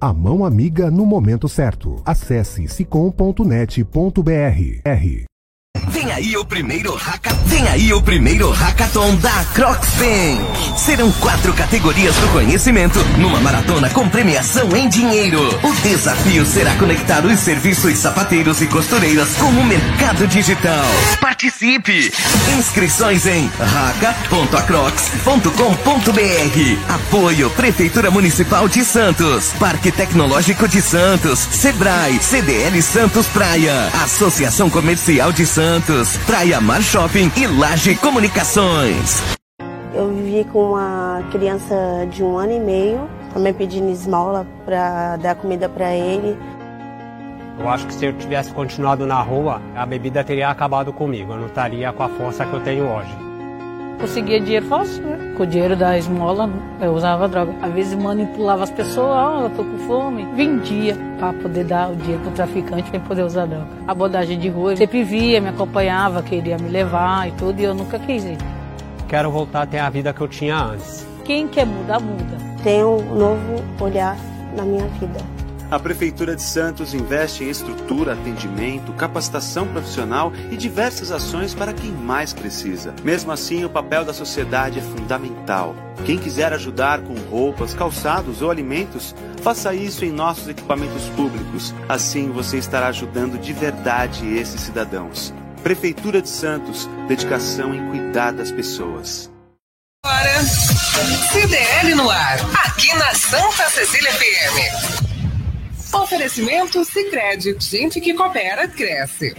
a mão amiga no momento certo. Acesse sicom.net.br. Vem aí o primeiro hackathon. Vem aí o primeiro hackathon da Crocsbank. Serão quatro categorias do conhecimento numa maratona com premiação em dinheiro. O desafio será conectar os serviços sapateiros e costureiras com o mercado digital. Participe! Inscrições em haca.acrocs.com.br. Apoio Prefeitura Municipal de Santos, Parque Tecnológico de Santos, Sebrae, CDL Santos Praia, Associação Comercial de Santos, Praia Mar Shopping e Laje Comunicações. Eu vivi com uma criança de um ano e meio, também pedindo esmola para dar comida para ele. Eu acho que se eu tivesse continuado na rua, a bebida teria acabado comigo. Eu não estaria com a força que eu tenho hoje. Conseguia dinheiro fácil, né? Com o dinheiro da esmola, eu usava droga. Às vezes manipulava as pessoas, ó, oh, eu tô com fome. Vendia para poder dar o dinheiro pro traficante para poder usar droga. Abordagem de rua, sempre via, me acompanhava, queria me levar e tudo, e eu nunca quis ir. Quero voltar a ter a vida que eu tinha antes. Quem quer mudar, muda. Tenho um novo olhar na minha vida. A Prefeitura de Santos investe em estrutura, atendimento, capacitação profissional e diversas ações para quem mais precisa. Mesmo assim, o papel da sociedade é fundamental. Quem quiser ajudar com roupas, calçados ou alimentos, faça isso em nossos equipamentos públicos. Assim você estará ajudando de verdade esses cidadãos. Prefeitura de Santos, dedicação em cuidar das pessoas. Agora, CDL no ar, aqui na Santa Cecília FM. Oferecimento Sicredi, gente que coopera cresce.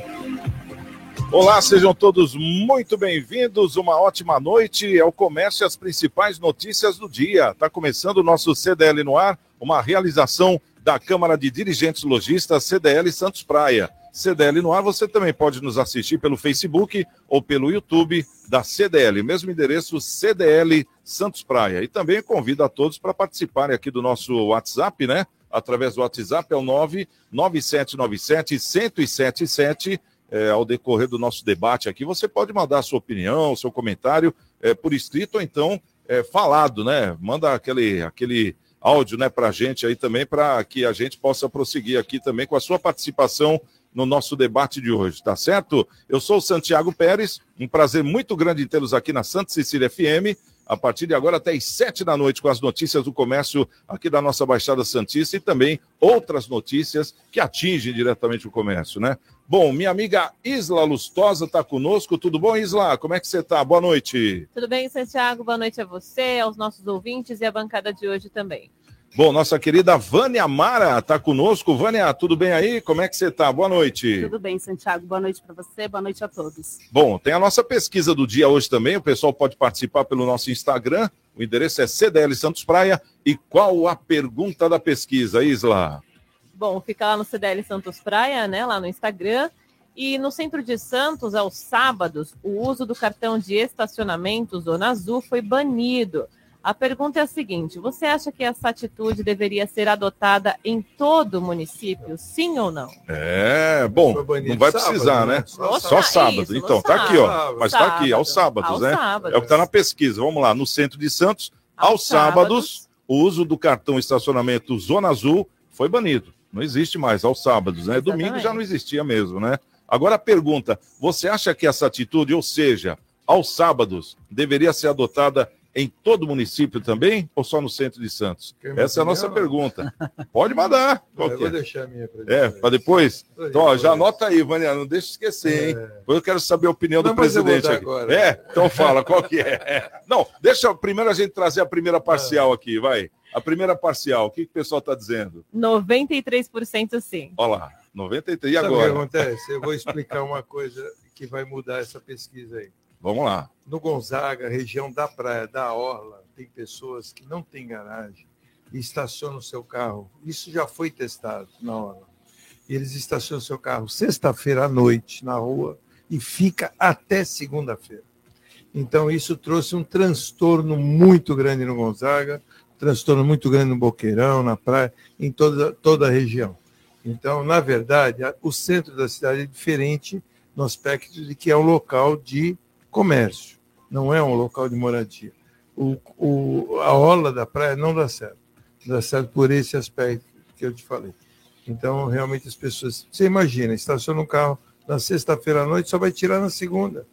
Olá, sejam todos muito bem-vindos. Uma ótima noite. É o comércio e as principais notícias do dia. Está começando o nosso CDL no ar, uma realização da Câmara de Dirigentes Logistas CDL Santos Praia. CDL no ar, você também pode nos assistir pelo Facebook ou pelo YouTube da CDL, mesmo endereço CDL Santos Praia. E também convido a todos para participarem aqui do nosso WhatsApp, né? Através do WhatsApp, é o 99797 1077. É, ao decorrer do nosso debate aqui, você pode mandar a sua opinião, seu comentário é, por escrito ou então é, falado, né? Manda aquele, aquele áudio né, para a gente aí também, para que a gente possa prosseguir aqui também com a sua participação no nosso debate de hoje, tá certo? Eu sou o Santiago Pérez, um prazer muito grande tê-los aqui na Santa Cecília FM a partir de agora até às sete da noite com as notícias do comércio aqui da nossa Baixada Santista e também outras notícias que atingem diretamente o comércio, né? Bom, minha amiga Isla Lustosa está conosco. Tudo bom, Isla? Como é que você está? Boa noite. Tudo bem, Santiago? Boa noite a você, aos nossos ouvintes e à bancada de hoje também. Bom, nossa querida Vânia Mara está conosco. Vânia, tudo bem aí? Como é que você está? Boa noite. Tudo bem, Santiago. Boa noite para você, boa noite a todos. Bom, tem a nossa pesquisa do dia hoje também. O pessoal pode participar pelo nosso Instagram. O endereço é CDL Santos Praia. E qual a pergunta da pesquisa, Isla? Bom, fica lá no CDL Santos Praia, né? Lá no Instagram. E no centro de Santos, aos sábados, o uso do cartão de estacionamento Zona Azul foi banido. A pergunta é a seguinte: você acha que essa atitude deveria ser adotada em todo o município, sim ou não? É, bom, não vai precisar, sábado, né? né? Só, Só sábado. isso, no então, tá aqui, ó. sábado. Mas tá aqui, aos sábados, Aos né? sábados. É o que tá na pesquisa. Vamos lá, no centro de Santos, aos, sábados, o uso do cartão estacionamento Zona Azul foi banido. Não existe mais, aos sábados, né? Domingo já não existia mesmo, né? Agora a pergunta: você acha que essa atitude, ou seja, aos sábados, deveria ser adotada em todo o município também ou só no centro de Santos? Essa é a nossa pergunta. Pode mandar. Eu vou é? deixar a minha pra É, para depois? Depois. Então, ó, já anota aí, Vânia, não deixa de esquecer, hein? Depois eu quero saber a opinião É. Não, do presidente aqui. agora. É, então fala, qual que é? É. Não, deixa primeiro a gente trazer a primeira É. parcial aqui, vai. A primeira parcial, o que, que o pessoal está dizendo? 93% sim. Olha lá, 93. E Sabe o que agora? acontece? Eu vou explicar uma coisa que vai mudar essa pesquisa aí. Vamos lá. No Gonzaga, região da praia, da Orla, tem pessoas que não têm garagem e estacionam o seu carro. Isso já foi testado na Orla. Eles estacionam seu carro sexta-feira à noite na rua e fica até segunda-feira. Então, isso trouxe um transtorno muito grande no Gonzaga, transtorno muito grande no Boqueirão, na praia, em toda, toda a região. Então, na verdade, o centro da cidade é diferente no aspecto de que é um local de comércio, não é um local de moradia. O, o- a orla da praia não dá certo. Não dá certo por esse aspecto que eu te falei. Então, realmente, as pessoas. Você imagina, estaciona um carro na sexta-feira à noite, só vai tirar na segunda.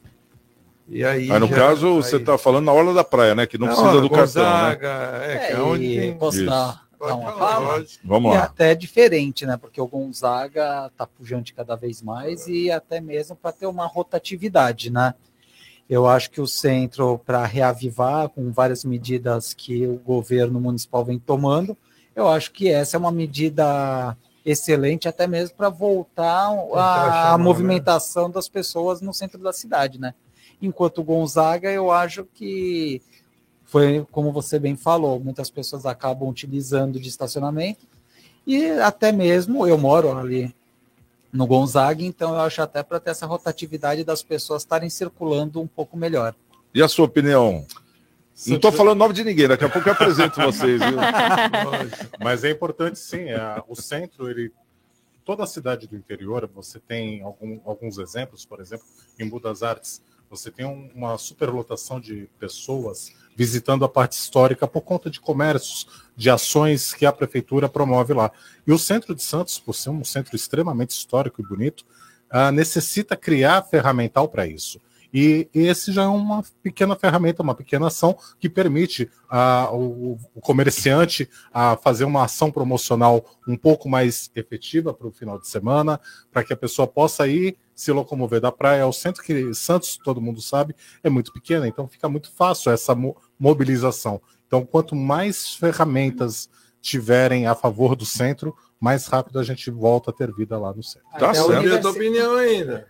E aí. Mas no já- caso, aí- você está falando na orla da praia, né? Que não Na precisa orla, do cartão, né? Gonzaga, É, que é onde e tem. posso Isso. dar, Pode dar uma falar, fala? lógico. Vamos E lá. até diferente, né? Porque o Gonzaga tá pujante cada vez mais e até mesmo para ter uma rotatividade, né? Eu acho que o centro, para reavivar, com várias medidas que o governo municipal vem tomando, eu acho que essa é uma medida excelente, até mesmo para voltar a, a né? movimentação das pessoas no centro da cidade, né? Enquanto o Gonzaga, eu acho que foi como você bem falou, muitas pessoas acabam utilizando de estacionamento e até mesmo eu moro ali no Gonzaga, então eu acho até para ter essa rotatividade das pessoas estarem circulando um pouco melhor. E a sua opinião? Não estou falando nome de ninguém, daqui a pouco eu apresento vocês, viu? Mas é importante sim, é, o centro, ele. Toda a cidade do interior, você tem algum- alguns exemplos, por exemplo, em Budas Artes, você tem um- uma superlotação de pessoas visitando a parte histórica por conta de comércios, de ações que a prefeitura promove lá. E o centro de Santos, por ser um centro extremamente histórico e bonito, ah, necessita criar ferramental para isso. E esse já é uma pequena ferramenta, uma pequena ação que permite ah, o, o comerciante a fazer uma ação promocional um pouco mais efetiva para o final de semana, para que a pessoa possa ir se locomover da praia ao centro, que Santos, todo mundo sabe, é muito pequena, então fica muito fácil essa mo- mobilização. Então, quanto mais ferramentas tiverem a favor do centro, mais rápido a gente volta a ter vida lá no centro. Tá Eu não vi a tua opinião ainda.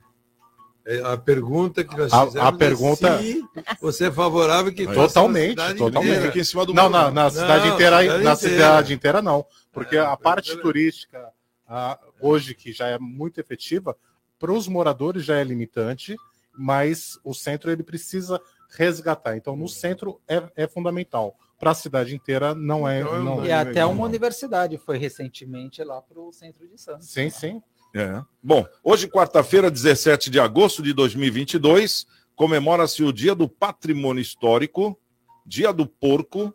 É, A pergunta que nós A- fizemos a pergunta- é se você é favorável que Totalmente, na totalmente. inteira. Fica em cima do Não, na, na cidade Não, inteira, cidade na inteira. cidade inteira não, porque É, a parte inteira. turística ah, hoje que já é muito efetiva para os moradores já é limitante, mas o centro ele precisa resgatar. Então no centro é, é fundamental. Para a cidade inteira não é. Então, não, E até não- uma universidade foi recentemente lá para o centro de Santos. Sim, sim. É. Bom, hoje, quarta-feira, 17 de agosto de 2022, comemora-se o Dia do Patrimônio Histórico, Dia do Porco,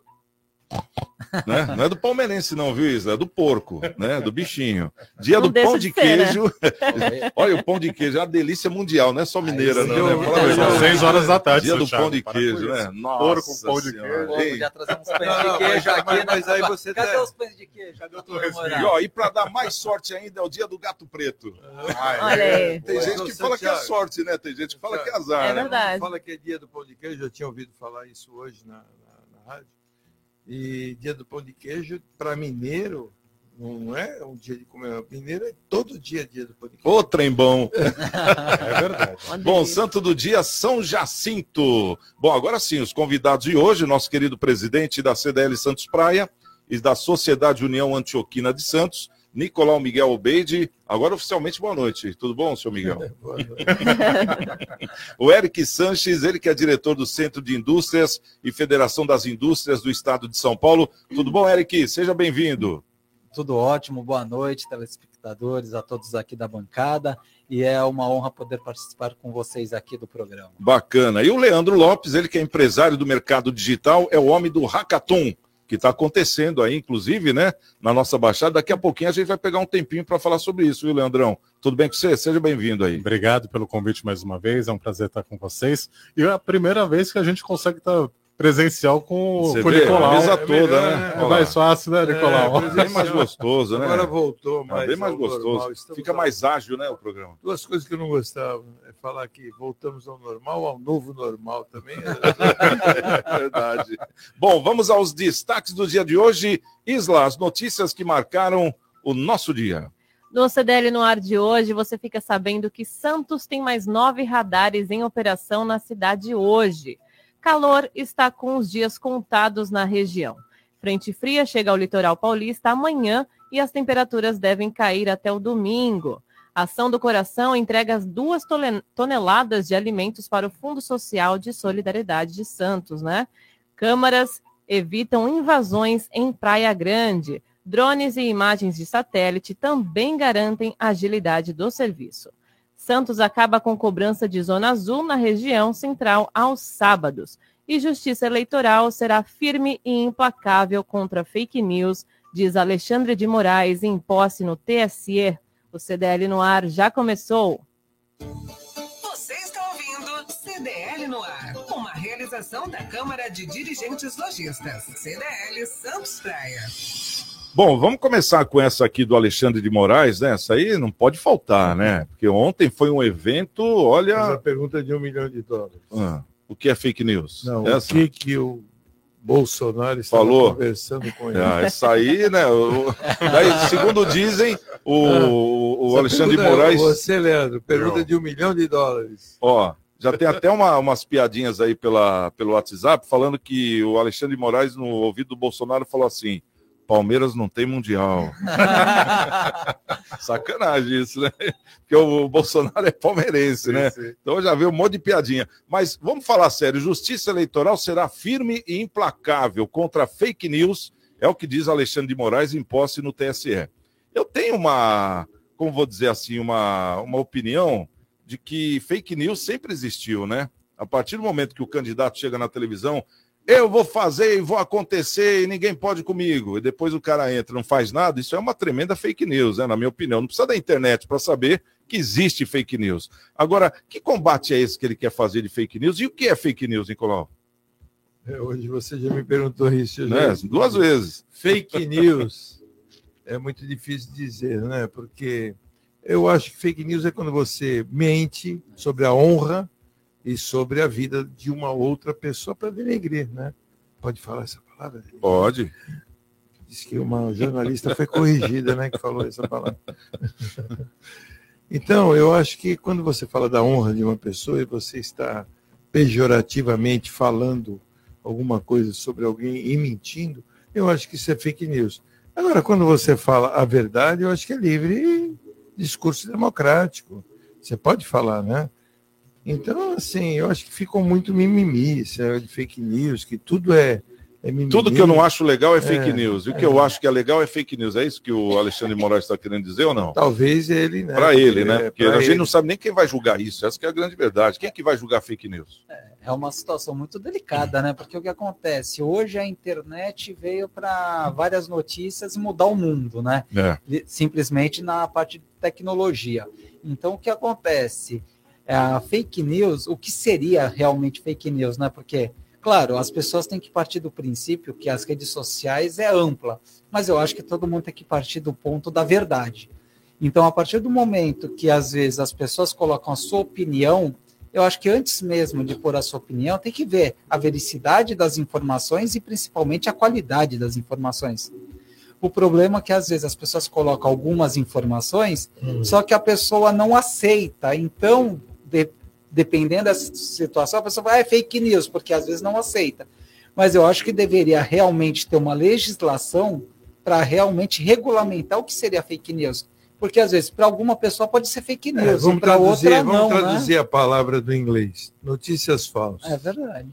né? Não é do palmeirense, não, viu, Isa? É do porco, né? Do bichinho. Dia Não do pão de de ser, né? queijo. Olha, o pão de queijo é uma delícia mundial, não é só mineira, não. Né? Fala São seis horas da tarde, Dia do pão Thiago, de para com queijo, né? Nossa Porco com pão de. Pô, Ei, já trazemos pães Não, de queijo aqui, mas- né? mas aí você Cadê os pães de queijo? Cadê o E, ó, e para dar mais sorte ainda, é o dia do gato preto. Olha aí. Tem gente que fala que é sorte, né? Tem gente que fala que é azar. É né? verdade. Fala que é dia do pão de queijo, eu tinha ouvido falar isso hoje na rádio. E dia do pão de queijo, para mineiro, não é um dia de comer. Mineiro é todo dia dia do pão de queijo. Ô, trem bom. É verdade. Bom, santo do dia, São Jacinto. Bom, agora sim, os convidados de hoje, nosso querido presidente da CDL Santos Praia e da Sociedade União Antioquina de Santos, Nicolau Miguel Obeide. Agora oficialmente boa noite. Tudo bom, senhor Miguel? Boa noite. o Eric Sanches, ele que é diretor do Centro de Indústrias e Federação das Indústrias do Estado de São Paulo. Tudo bom, Eric? Seja bem-vindo. Tudo ótimo, boa noite, telespectadores, a todos aqui da bancada. E é uma honra poder participar com vocês aqui do programa. Bacana. E o Leandro Lopes, ele que é empresário do mercado digital, é o homem do Hackathon, que está acontecendo aí, inclusive, né, na nossa baixada. Daqui a pouquinho a gente vai pegar um tempinho para falar sobre isso, viu, Leandrão? Tudo bem com você? Seja bem-vindo aí. Obrigado pelo convite mais uma vez, é um prazer estar com vocês. E é a primeira vez que a gente consegue estar presencial com, Você com o Nicolau. a mesa toda, né? É mais fácil, né, Nicolau? É, bem mais gostoso, né? Agora voltou É, mais bem mais gostoso. Fica ao- mais ágil, né, o programa. Duas coisas que eu não gostava. É falar que voltamos ao normal, ao novo normal também. É verdade. Bom, vamos aos destaques do dia de hoje. Isla, as notícias que marcaram o nosso dia. No CDL no ar de hoje, você fica sabendo que Santos tem mais nove radares em operação na cidade hoje. Calor está com os dias contados na região. Frente fria chega ao litoral paulista amanhã e as temperaturas devem cair até o domingo. Ação do Coração entrega as duas toneladas de alimentos para o Fundo Social de Solidariedade de Santos, né? Câmaras evitam invasões em Praia Grande. Drones e imagens de satélite também garantem agilidade do serviço. Santos acaba com cobrança de zona azul na região central aos sábados. E Justiça Eleitoral será firme e implacável contra fake news, diz Alexandre de Moraes em posse no TSE. O CDL no ar já começou. Você está ouvindo CDL no ar, uma realização da Câmara de Dirigentes Lojistas, CDL Santos Praia. Bom, vamos começar com essa aqui do Alexandre de Moraes, né? Essa aí não pode faltar, né? Porque ontem foi um evento, olha. pergunta é de um milhão de dólares. Ah, o que é fake news? Não, Essa? o que, que o Bolsonaro Falou? conversando com ele? Ah, essa aí, né? o- daí, segundo dizem, o, o Essa Alexandre de é Moraes. Você, Leandro, pergunta Não. de um milhão de dólares. Ó, já tem até uma- umas piadinhas aí pela, pelo WhatsApp falando que o Alexandre de Moraes, no ouvido do Bolsonaro, falou assim: Palmeiras não tem mundial. Sacanagem isso, né? Porque o Bolsonaro é palmeirense, né? Então já veio um monte de piadinha. Mas vamos falar sério: Justiça Eleitoral será firme e implacável contra fake news, é o que diz Alexandre de Moraes em posse no TSE. Eu tenho uma, como vou dizer assim, uma, uma opinião de que fake news sempre existiu, né? A partir do momento que o candidato chega na televisão, eu vou fazer e vou acontecer e ninguém pode comigo. E depois o cara entra e não faz nada, isso é uma tremenda fake news, né? Na minha opinião. Não precisa da internet para saber que existe fake news. Agora, que combate é esse que ele quer fazer de fake news? E o que é fake news, Nicolau? É, Hoje você já me perguntou isso. Né? já- Duas vezes. Fake news é muito difícil dizer, né? Porque eu acho que fake news é quando você mente sobre a honra e sobre a vida de uma outra pessoa para denegrir, né? Pode falar essa palavra? Pode. Diz que uma jornalista foi corrigida, né? Que falou essa palavra. Então, eu acho que quando você fala da honra de uma pessoa e você está pejorativamente falando alguma coisa sobre alguém e mentindo, eu acho que isso é fake news. Agora, quando você fala a verdade, eu acho que é livre discurso democrático. Você pode falar, né? Então, assim, eu acho que ficou muito mimimi, isso é de fake news, que tudo é, é mimimi. Tudo que eu não acho legal é fake É, news. E o que é. eu acho que é legal é fake news. É isso que o Alexandre de Moraes está querendo dizer ou não? Talvez ele, né? Para ele, né? É, Porque a gente ele. não sabe nem quem vai julgar isso. Essa que é a grande verdade. Quem é que vai julgar fake news? É uma situação muito delicada, né? Porque o que acontece? Hoje a internet veio para várias notícias mudar o mundo, né? É. Simplesmente na parte de tecnologia. Então, o que acontece? É, A fake news, o que seria realmente fake news, né? Porque, claro, as pessoas têm que partir do princípio que as redes sociais é ampla, mas eu acho que todo mundo tem que partir do ponto da verdade. Então, a partir do momento que às vezes as pessoas colocam a sua opinião, eu acho que antes mesmo de pôr a sua opinião, tem que ver a vericidade das informações e principalmente a qualidade das informações. O problema é que às vezes as pessoas colocam algumas informações, só que a pessoa não aceita. Então, de- dependendo dessa situação, a pessoa vai, ah, é fake news, porque às vezes não aceita. Mas eu acho que deveria realmente ter uma legislação para realmente regulamentar o que seria fake news. Porque às vezes para alguma pessoa pode ser fake É, news, vamos para traduzir, outra vamos não, traduzir né? a palavra do inglês. Notícias falsas. É verdade.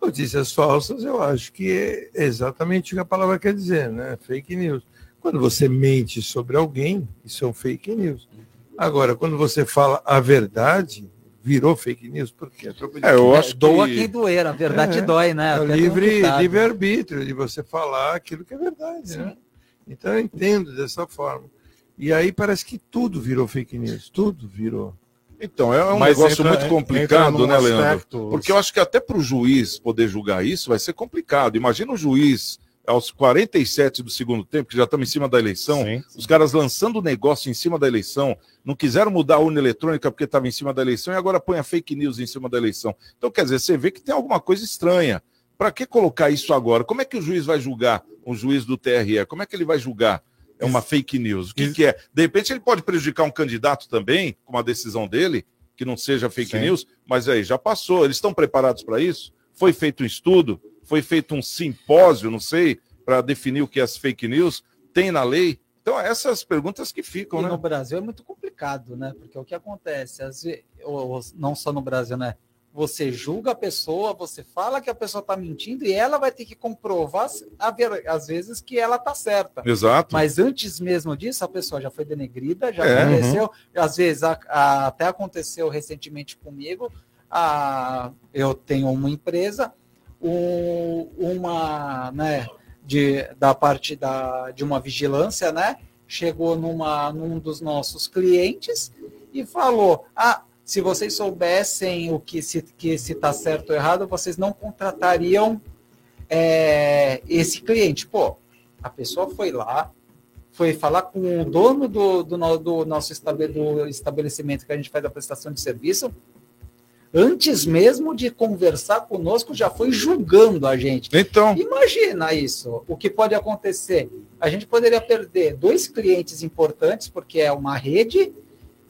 Notícias falsas, eu acho que é exatamente o que a palavra quer dizer, né? Fake news. Quando você mente sobre alguém, isso é um fake news. Agora, quando você fala a verdade, virou fake news, por quê? Troco de É, eu tiro. acho Doa que- quem doer, a verdade É, dói, né? É o livre, complicado. livre arbítrio de você falar aquilo que é verdade, né? Então eu entendo dessa forma. E aí parece que tudo virou fake news, tudo virou. Então, é um Mas negócio entra- muito complicado, né, Leandro? aspecto- Porque eu acho que até para o juiz poder julgar isso vai ser complicado. Imagina o juiz aos 47 do segundo tempo, que já estamos em cima da eleição, os caras lançando o negócio em cima da eleição, não quiseram mudar a urna eletrônica porque estava em cima da eleição e agora põe a fake news em cima da eleição. Então, quer dizer, você vê que tem alguma coisa estranha. Para que colocar isso agora? Como é que o juiz vai julgar, um juiz do TRE? Como é que ele vai julgar? É uma fake news. O que, que é? De repente ele pode prejudicar um candidato também, com uma decisão dele, que não seja fake Sim. news, mas aí já passou. Eles estão preparados para isso? Foi feito um estudo? Foi feito um simpósio, não sei, para definir o que é as fake news? Tem na lei? Então, essas perguntas que ficam, E né? no Brasil é muito complicado, né? Porque o que acontece, às vezes, ou- não só no Brasil, né? Você julga a pessoa, você fala que a pessoa está mentindo e ela vai ter que comprovar, às vezes, que ela está certa. Exato. Mas antes mesmo disso, a pessoa já foi denegrida, já É, aconteceu. Às vezes, a- a- até aconteceu recentemente comigo. a- eu tenho uma empresa, um- uma, né, de, da parte da, de uma vigilância, né? Chegou numa, num dos nossos clientes e falou: Ah, se vocês soubessem o que se que se está certo ou errado, vocês não contratariam é, esse cliente. Pô, a pessoa foi lá, foi falar com o dono do, do, do nosso estabe- do estabelecimento que a gente faz a prestação de serviço, antes mesmo de conversar conosco, já foi julgando a gente. Então. Imagina isso. O que pode acontecer? A gente poderia perder dois clientes importantes, porque é uma rede,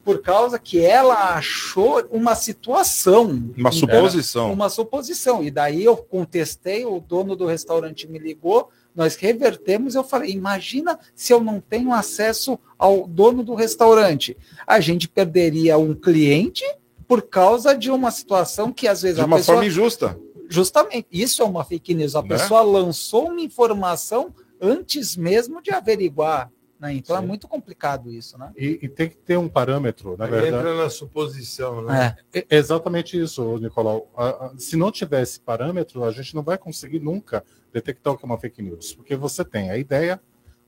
por causa que ela achou uma situação. Uma Então, suposição. Uma suposição. E daí eu contestei, o dono do restaurante me ligou, nós revertemos, eu falei, imagina se eu não tenho acesso ao dono do restaurante. A gente perderia um cliente por causa de uma situação que às vezes De a uma pessoa... forma injusta. Justamente, isso é uma fake news. A Né? pessoa lançou uma informação antes mesmo de averiguar. Né? Então é muito complicado isso, né? E, e tem que ter um parâmetro, na Aí verdade. entra na suposição, né? É exatamente isso, Nicolau. Se não tiver esse parâmetro, a gente não vai conseguir nunca detectar o que é uma fake news. Porque você tem a ideia,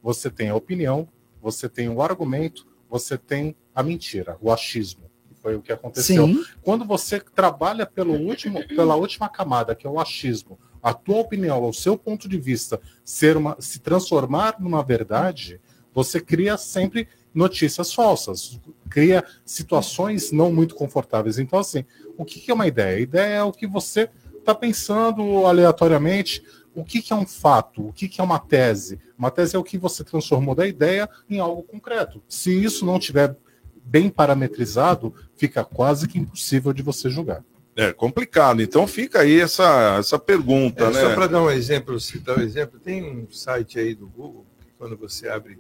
você tem a opinião, você tem o argumento, você tem a mentira, o achismo. Foi o que aconteceu. Sim. Quando você trabalha pelo último, pela última camada, que é o achismo, a tua opinião, o seu ponto de vista ser uma, se transformar numa verdade, você cria sempre notícias falsas, cria situações não muito confortáveis. Então, assim, o que é uma ideia? A ideia é o que você está pensando aleatoriamente. O que, é um fato? O que, que é uma tese? Uma tese é o que você transformou da ideia em algo concreto. Se isso não tiver bem parametrizado, fica quase que impossível de você julgar. É complicado. Então fica aí essa, essa pergunta, É, né? Só para dar um exemplo, citar um exemplo, tem um site aí do Google, que quando você abre,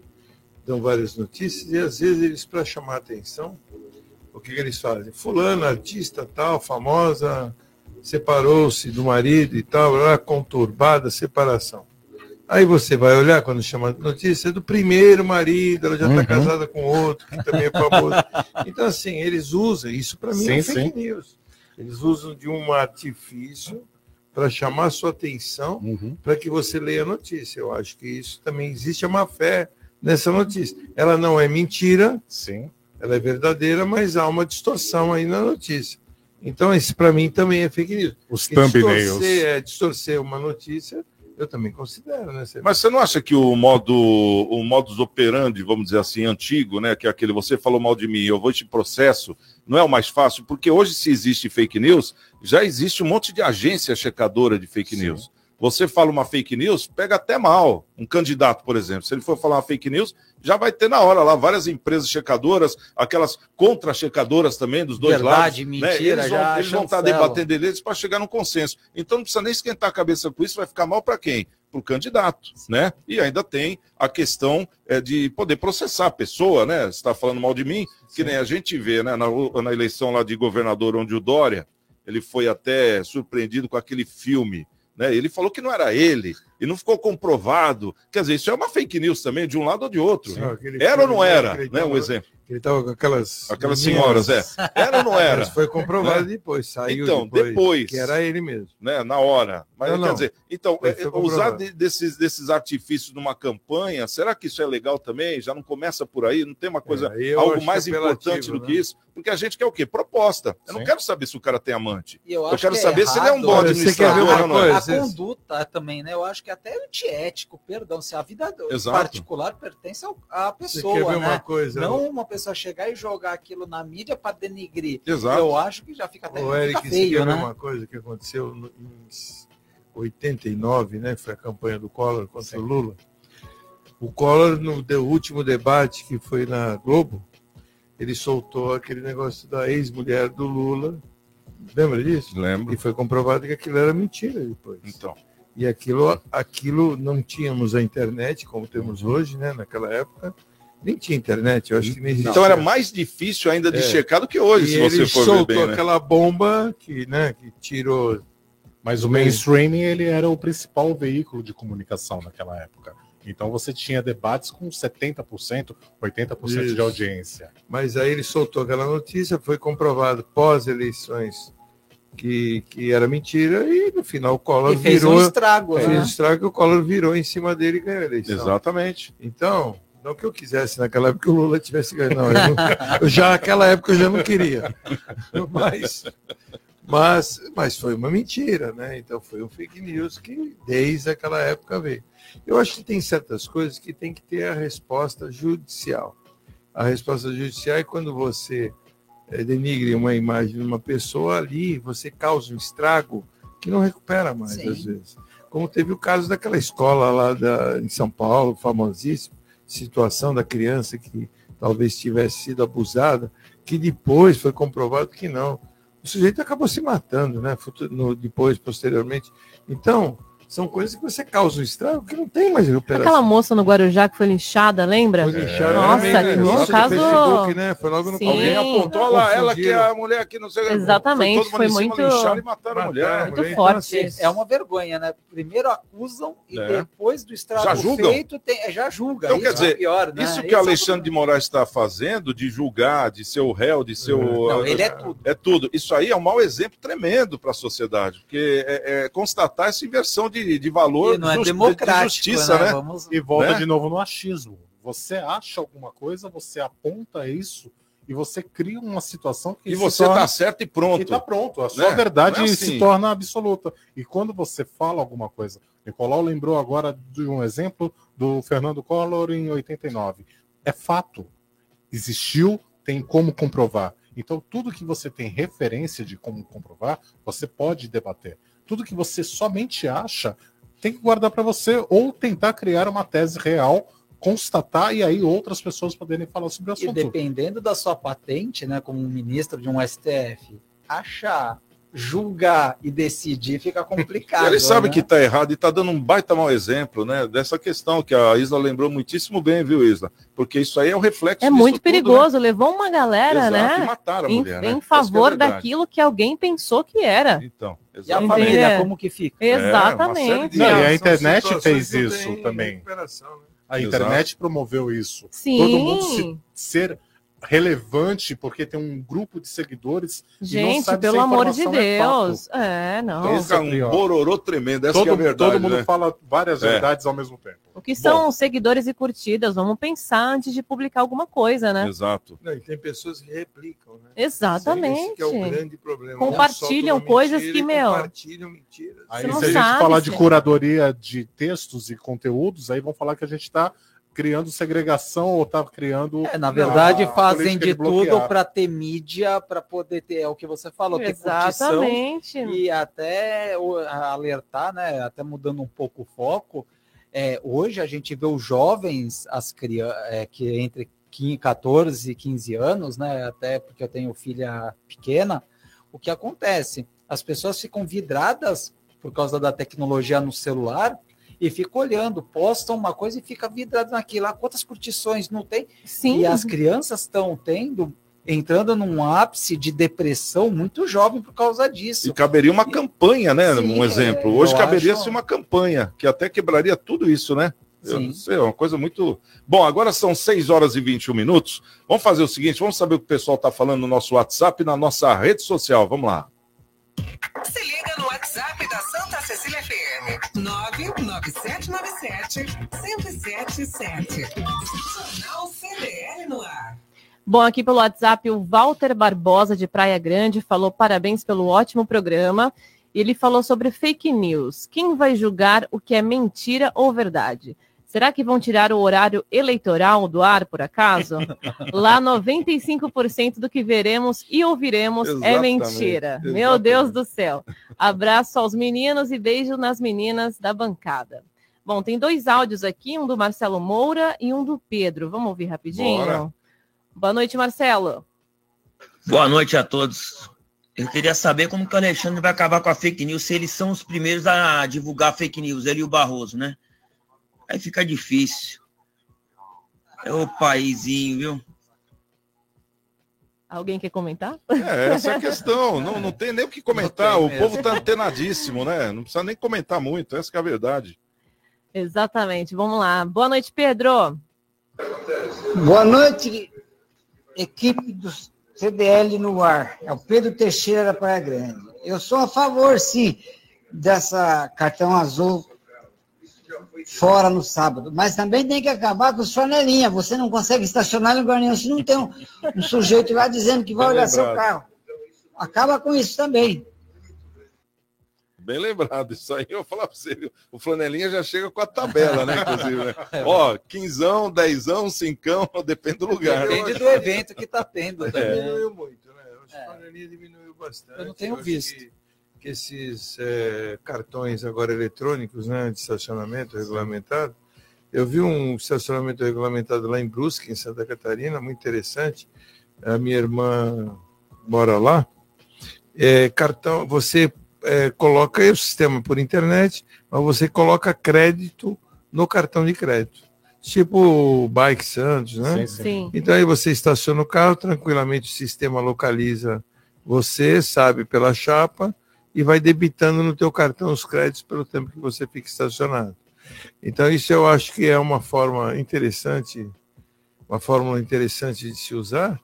dão várias notícias, e às vezes eles, para chamar a atenção, o que, que eles fazem? Fulano, artista tal, famosa, separou-se do marido e tal, lá, conturbada, separação. Aí você vai olhar quando chama a notícia é do primeiro marido, ela já está Uhum. casada com outro, que também é famoso. Então, assim, eles usam, isso para mim é Sim, fake sim. news. Eles usam de um artifício para chamar a sua atenção Uhum. para que você leia a notícia. Eu acho que isso também existe uma fé nessa notícia. Ela não é mentira, Sim. ela é verdadeira, mas há uma distorção aí na notícia. Então, isso para mim também é fake news. Os thumbnails. Distorcer, é, distorcer uma notícia, eu também considero, né? Mas você não acha que o modo, o modus operandi, vamos dizer assim, antigo, né, que é aquele você falou mal de mim, eu vou te processo, não é o mais fácil? Porque hoje, se existe fake news, já existe um monte de agência checadora de fake news. Você fala uma fake news, pega até mal. Um candidato, por exemplo, se ele for falar uma fake news, já vai ter na hora lá várias empresas checadoras, aquelas contra-checadoras também dos dois Verdade, lados. mentira, né? Eles vão, já eles vão estar chancela. debatendo eles para chegar num consenso. Então não precisa nem esquentar a cabeça com isso, vai ficar mal para quem? Para o candidato, né? E ainda tem a questão é, de poder processar a pessoa, né? Você está falando mal de mim, que nem a gente vê, né? Na, na eleição lá de governador, onde o Dória, ele foi até surpreendido com aquele filme, né? Ele falou que não era ele, e não ficou comprovado. Quer dizer, isso é uma fake news também, de um lado ou de outro. Sim, aquele era ou não né, era, né? Um exemplo. Ele estava com aquelas. Aquelas meninas. senhoras, é. Era ou não era? Mas foi comprovado Né? depois, saiu Então, depois, depois. Que era ele mesmo. Né, na hora. Mas Não, quer não. dizer, então, é, é, usar de- desses, desses artifícios numa campanha, será que isso é legal também? Já não começa por aí? Não tem uma coisa, É, algo mais importante do né? que isso? Porque a gente quer o quê? Proposta. Eu não Sim. quero saber se o cara tem amante. E eu, Eu, quero que é saber se ele é um errado. bom administrador ou não é. A conduta também, né? Eu acho que até é antiético, perdão, se a vida Exato. particular pertence à pessoa, quer ver né? uma coisa? Não uma pessoa chegar e jogar aquilo na mídia para denigrir. Exato. Eu acho que já fica até Ô, fica Eric, você feio, quer ver né? uma coisa que aconteceu no- em 89, né? Foi a campanha do Collor contra o Lula. O Collor, no último debate que foi na Globo, ele soltou aquele negócio da ex-mulher do Lula. Lembra disso? Lembro. E foi comprovado que aquilo era mentira depois. Então. E aquilo, aquilo não tínhamos a internet como temos hoje, né? Naquela época. Nem tinha internet, eu acho que nem existia. Então era mais difícil ainda de É. checar do que hoje, E se você ele for ver soltou bem, né? aquela bomba que, né, que tirou. Mas o mainstream ele era o principal veículo de comunicação naquela época. Então você tinha debates com 70%, 80% Isso. de audiência. Mas aí ele soltou aquela notícia, foi comprovado pós-eleições que, que era mentira, e no final o Collor E fez virou. um estrago, fez né? um estrago e o Collor virou em cima dele e ganhou a eleição. Exatamente. Então, não que eu quisesse naquela época que o Lula tivesse ganho, não. Eu, não- eu já naquela época eu já não queria. Mas, mas, mas foi uma mentira, né? Então foi um fake news que desde aquela época veio. Eu acho que tem certas coisas que tem que ter a resposta judicial. A resposta judicial é quando você denigre uma imagem de uma pessoa ali, você causa um estrago que não recupera mais, Sim. às vezes. Como teve o caso daquela escola lá da, em São Paulo, famosíssima, situação da criança que talvez tivesse sido abusada, que depois foi comprovado que não. O sujeito acabou se matando, né? No- depois, posteriormente. Então, são coisas que você causa um estrago que não tem mais recuperação. Aquela moça no Guarujá que foi linchada, lembra? Foi linchada Nossa, né? que caso. Facebook, né? Foi logo no Sim. Alguém apontou lá, ela que é a mulher que não sei Exatamente, todo mundo foi em cima, muito- e mataram a mulher. Muito Então, forte. assim, é uma vergonha, né? Primeiro acusam e É. depois do estrago Já julgam? feito, tem, é, já julga. Então, Isso quer é dizer, pior, né? isso que o é Alexandre de Moraes está fazendo, de julgar, de ser o réu, de ser o. Não, ele é tudo. É tudo. Isso aí é um mau exemplo tremendo para a sociedade, porque é, é constatar essa inversão de, de valor E não é jus- de democrático, justiça, né? né? Vamos- E volta Né? de novo no achismo. Você acha alguma coisa, você aponta isso e você cria uma situação que E se você torna- tá certo e pronto. E tá pronto. A sua Né? verdade é se assim. torna absoluta. E quando você fala alguma coisa, Nicolau lembrou agora de um exemplo do Fernando Collor em 89. É fato. Existiu, tem como comprovar. Então, tudo que você tem referência de como comprovar, você pode debater. Tudo que você somente acha, tem que guardar para você ou tentar criar uma tese real, constatar e aí outras pessoas poderem falar sobre o E assunto. dependendo da sua patente, né, como um ministro de um STF, achar, julgar e decidir fica complicado. Ele sabe né? que está errado e está dando um baita mau exemplo, né? Dessa questão que a Isla lembrou muitíssimo bem, viu, Isla? Porque isso aí é o reflexo É disso muito tudo, né? perigoso. Levou uma galera, Exato, né? mataram a em, mulher, né? em é a favor verdade. daquilo que alguém pensou que era. Então, E a exatamente. família, como que fica? É, Exatamente. de- Não, e a internet fez isso também. né? A Exato. internet promoveu isso. Sim. Todo mundo se- ser relevante porque tem um grupo de seguidores. e não Gente, pelo a amor de é. Deus. É, não. Então Esse é um bororô tremendo, essa Todo, que é a verdade, todo mundo né? fala várias É. verdades ao mesmo tempo. O que são seguidores e curtidas? Vamos pensar antes de publicar alguma coisa, né? Exato. Não, e tem pessoas que replicam, né? Exatamente. Esse que é o grande problema. Compartilham coisas mentira que, meu, Compartilham mentiras. Aí, Você não se a gente sabe falar se- de curadoria de textos e conteúdos, aí vão falar que a gente está criando segregação ou tá criando. É, na verdade, a fazem política de tudo para ter mídia, para poder ter, é o que você falou, ter Exatamente. curtição e até o- alertar, né? Até mudando um pouco o foco. é, hoje a gente vê os jovens, as crianças, que entre 15, 14 e 15 anos, né? Até porque eu tenho filha pequena, o que acontece? As pessoas ficam vidradas por causa da tecnologia no celular e ficam olhando, postam uma coisa e fica vidrado naquilo. Ah, quantas curtições não tem? Sim. E as crianças estão tendo, entrando num ápice de depressão muito jovem por causa disso. E caberia uma campanha, né? Sim, um exemplo. Hoje caberia-se acho- uma campanha que até quebraria tudo isso, né? Eu Sim. não sei, é uma coisa muito. Bom, agora são 6 horas e 21 minutos. Vamos fazer o seguinte: vamos saber o que o pessoal está falando no nosso WhatsApp e na nossa rede social. Vamos lá. 99797-1077. Jornal CDL no ar. Bom, aqui pelo WhatsApp, o Walter Barbosa, de Praia Grande, falou parabéns pelo ótimo programa. Ele falou sobre fake news. Quem vai julgar o que é mentira ou verdade? Será que vão tirar o horário eleitoral do ar, por acaso? Lá, 95% do que veremos e ouviremos é Exatamente, mentira. Meu exatamente. Deus do céu. Abraço aos meninos e beijo nas meninas da bancada. Bom, tem dois áudios aqui, um do Marcelo Moura e um do Pedro. Vamos ouvir rapidinho? Bora. Boa noite, Marcelo. Boa noite a todos. Eu queria saber como que o Alexandre vai acabar com a fake news, se eles são os primeiros a divulgar fake news, ele e o Barroso, né? Aí fica difícil. É o paizinho, viu? Alguém quer comentar? É, essa é a questão. Não, não tem nem o que comentar. O povo está antenadíssimo, né? Não precisa nem comentar muito. Essa que é a verdade. Exatamente. Vamos lá. Boa noite, Pedro. Boa noite, equipe do CDL no ar. É o Pedro Teixeira da Praia Grande. Eu sou a favor, sim, dessa cartão azul fora no sábado, mas também tem que acabar com os flanelinha. Você não consegue estacionar em lugar nenhum se não tem um, um sujeito lá dizendo que vai Bem olhar seu carro. Acaba com isso também. Bem lembrado, isso aí eu vou falar para você. viu? O flanelinha já chega com a tabela, né? Inclusive, né? É. Ó, quinzão, dezão, cincão, depende do lugar. Depende do evento que está tendo É. também. Diminuiu muito, né? Eu acho que a flanelinha diminuiu bastante. Eu não tenho acho visto. Que, que esses é, cartões agora eletrônicos, né, de estacionamento regulamentado, eu vi um estacionamento regulamentado lá em Brusque, em Santa Catarina, muito interessante. A minha irmã mora lá. É, cartão, você é, coloca o sistema por internet, mas você coloca crédito no cartão de crédito. Tipo o Bike Santos, né? Sim. Sim. Então aí você estaciona o carro, tranquilamente o sistema localiza você, sabe pela chapa, e vai debitando no teu cartão os créditos pelo tempo que você fica estacionado. Então isso eu acho que é uma forma interessante, uma fórmula interessante de se usar,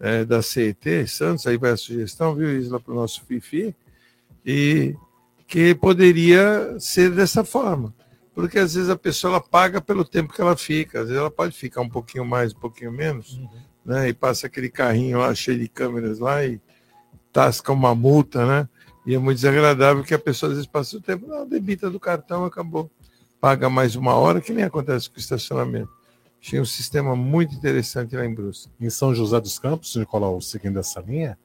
é, da CET, Santos, aí vai a sugestão, viu, Isla, para o nosso FIFI, e que poderia ser dessa forma. Porque às vezes a pessoa ela paga pelo tempo que ela fica, às vezes ela pode ficar um pouquinho mais, um pouquinho menos, né? E passa aquele carrinho lá cheio de câmeras lá e tasca uma multa, né? E é muito desagradável que a pessoa às vezes passa o tempo, não, debita do cartão, acabou. Paga mais uma hora, que nem acontece com o estacionamento. Tinha um sistema muito interessante lá em Brusque. Em São José dos Campos, Nicolau, seguindo essa linha,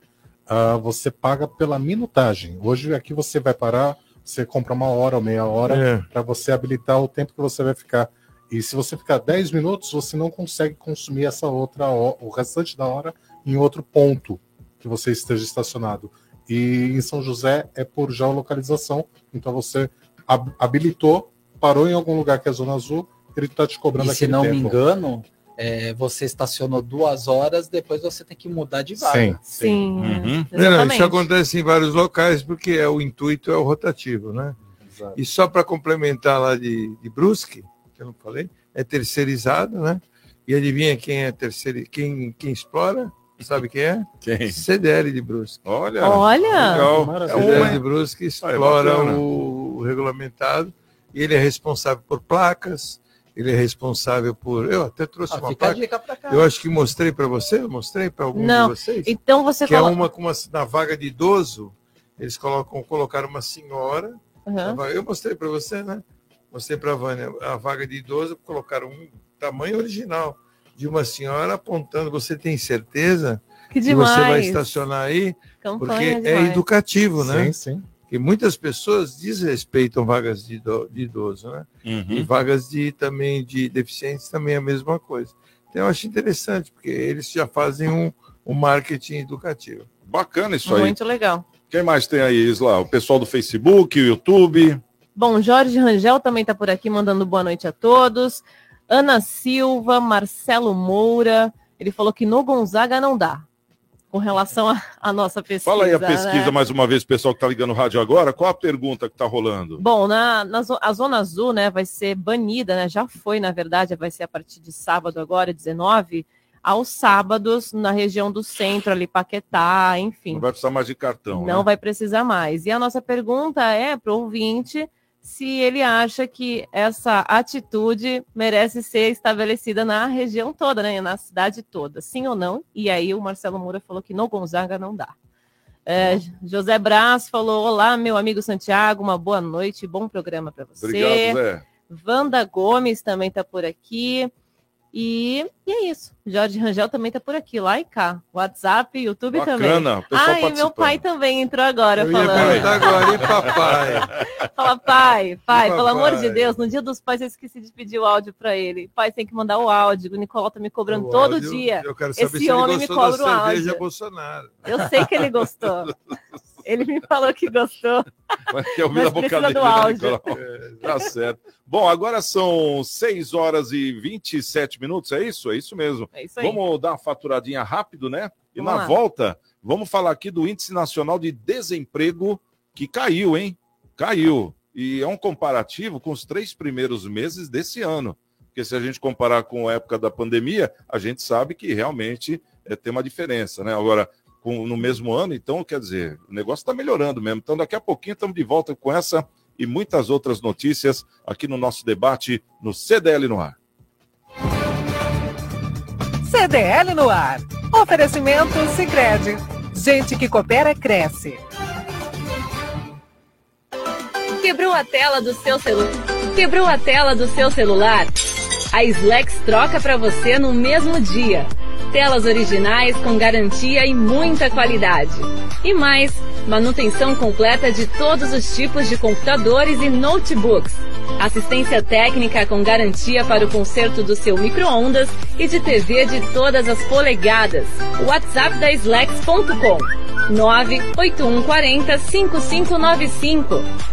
ah, você paga pela minutagem. Hoje aqui você vai parar, você compra uma hora ou meia hora É. para você habilitar o tempo que você vai ficar. E se você ficar 10 minutos, você não consegue consumir essa outra ho- o restante da hora em outro ponto que você esteja estacionado. E em São José é por geolocalização, então você hab- habilitou, parou em algum lugar que é zona azul, ele está te cobrando E se não tempo. me engano, é, você estacionou duas horas, depois você tem que mudar de vaga. Sim, Uhum. Não, isso acontece em vários locais, porque é, o intuito é o rotativo, né? E só para complementar lá de, de Brusque, que eu não falei, é terceirizado, né? E adivinha quem é terceiro, quem, quem explora? Sabe quem é? Quem? CDL de Brusque. Olha, Olha! legal. Maravilha. CDL Uma- de Brusque Ah, é explora o, o regulamentado e ele é responsável por placas, ele é responsável por. Eu até trouxe Ah, uma placa. Eu acho que mostrei para você, eu mostrei para algum Não. de vocês. Então você que colo- é uma com uma na vaga de idoso, eles colocam colocaram uma senhora. Uhum. Eu mostrei para você, né? Mostrei para a Vânia a vaga de idoso, colocaram um tamanho original de uma senhora apontando. Você tem certeza Que você vai estacionar aí? Campanha porque é demais. educativo, né? Sim, sim. E muitas pessoas desrespeitam vagas de idoso, né? Uhum. E vagas de também de deficientes também é a mesma coisa. Então eu acho interessante, porque eles já fazem um, um marketing educativo. Bacana isso aí. Muito legal. Quem mais tem aí, Isla? O pessoal do Facebook, o YouTube. Bom, Jorge Rangel também está por aqui mandando boa noite a todos. Ana Silva, Marcelo Moura, ele falou que no Gonzaga não dá. Com relação à nossa pesquisa. Fala aí a pesquisa né? mais uma vez, pessoal que está ligando o rádio agora. Qual a pergunta que está rolando? Bom, na, na a Zona Azul, né, vai ser banida, né? Já foi, na verdade, vai ser a partir de sábado agora, 19, aos sábados na região do centro, ali, Paquetá, enfim. Não vai precisar mais de cartão. Não né? vai precisar mais. E a nossa pergunta é para o ouvinte se ele acha que essa atitude merece ser estabelecida na região toda, né? Na cidade toda, sim ou não? E aí o Marcelo Moura falou que no Gonzaga não dá. É, José Braz falou: Olá, meu amigo Santiago, uma boa noite, bom programa para você. Obrigado, Zé. Wanda Gomes também está por aqui. E, e é isso. Jorge Rangel também está por aqui, lá e cá. WhatsApp, YouTube Bacana, também. o pessoal Ah, e meu pai também entrou agora Eu ia falando. perguntar agora, e papai? Fala, pai, pai, pelo amor de? Deus, no dia dos pais eu esqueci de pedir o áudio para ele. Pai, tem que mandar o áudio. O Nicolau tá me cobrando O todo áudio, dia. Eu quero saber Esse se ele homem me gostou cobra o da cerveja áudio. Bolsonaro. Eu sei que ele gostou. Ele me falou que gostou. Mas quer ouvir Mas a boca dele, do né, áudio. Nicolau? Tá certo. Bom, agora são 6 horas e 27 minutos, é isso? É isso mesmo. É isso aí. Vamos dar uma faturadinha rápido, né? E Vamos na lá. volta, vamos falar aqui do Índice Nacional de Desemprego, que caiu, hein? Caiu. E é um comparativo com os três primeiros meses desse ano. Porque se a gente comparar com a época da pandemia, a gente sabe que realmente é, tem uma diferença, né? Agora, com- no mesmo ano, então, quer dizer, o negócio está melhorando mesmo. Então, daqui a pouquinho estamos de volta com essa e muitas outras notícias aqui no nosso debate no CDL no ar. CDL no ar. Oferecimento Sicredi. Gente que coopera cresce. Quebrou a tela do seu celular? Quebrou a tela do seu celular? A Slex troca para você no mesmo dia. Telas originais com garantia e muita qualidade. E mais, manutenção completa de todos os tipos de computadores e notebooks. Assistência técnica com garantia para o conserto do seu micro-ondas e de TV de todas as polegadas. WhatsApp da Slex.com 98140 5595.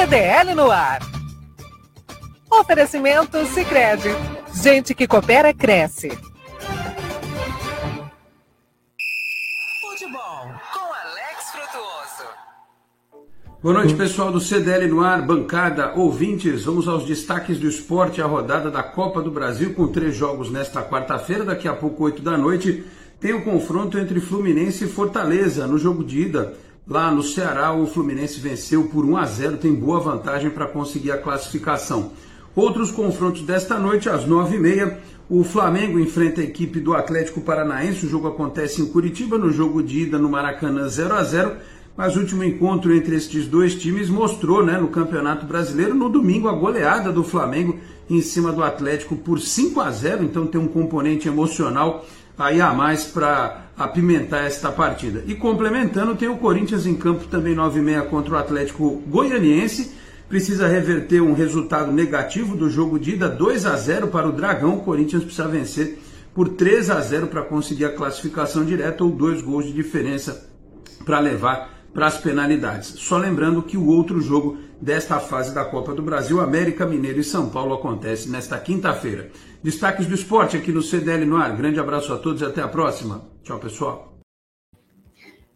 CDL no ar. Oferecimento Sicredi. Gente que coopera cresce. Futebol com Alex Frutuoso. Boa noite, pessoal do CDL no ar, bancada, ouvintes. Vamos aos destaques do esporte, a rodada da Copa do Brasil, com três jogos nesta quarta-feira. Daqui a pouco, 8 da noite, tem o confronto entre Fluminense e Fortaleza. No jogo de ida, lá no Ceará, o Fluminense venceu por 1 a 0, tem boa vantagem para conseguir a classificação. Outros confrontos desta noite, às 9h30, O Flamengo enfrenta a equipe do Atlético Paranaense. O jogo acontece em Curitiba, no jogo de ida no Maracanã 0 a 0 mas o último encontro entre estes dois times mostrou, né, no Campeonato Brasileiro, no domingo, a goleada do Flamengo em cima do Atlético por 5 a 0 então tem um componente emocional aí a mais para apimentar esta partida. E complementando, tem o Corinthians em campo também 9 e meia contra o Atlético Goianiense, precisa reverter um resultado negativo do jogo de ida 2 a 0 para o Dragão, o Corinthians precisa vencer por 3 a 0 para conseguir a classificação direta ou dois gols de diferença para levar para as penalidades. Só lembrando que o outro jogo desta fase da Copa do Brasil, América Mineiro e São Paulo, acontece nesta quinta-feira. Destaques do esporte aqui no CDL no ar. Grande abraço a todos e até a próxima. Tchau, pessoal.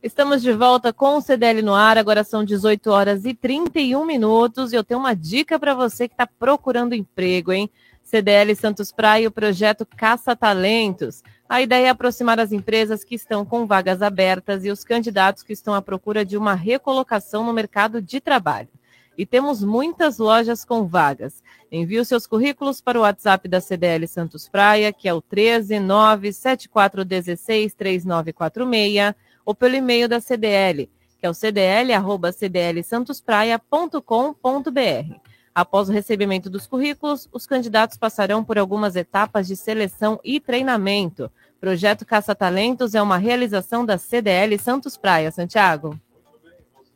Estamos de volta com o CDL no ar. Agora são 18 horas e 31 minutos. E eu tenho uma dica para você que está procurando emprego, hein? CDL Santos Praia, o projeto Caça Talentos. A ideia é aproximar as empresas que estão com vagas abertas e os candidatos que estão à procura de uma recolocação no mercado de trabalho. E temos muitas lojas com vagas. Envie os seus currículos para o WhatsApp da CDL Santos Praia, que é o 13974163946, ou pelo e-mail da CDL, que é o cdl@cdlsantospraia.com.br. Após o recebimento dos currículos, os candidatos passarão por algumas etapas de seleção e treinamento. Projeto Caça Talentos é uma realização da CDL Santos Praia, Santiago.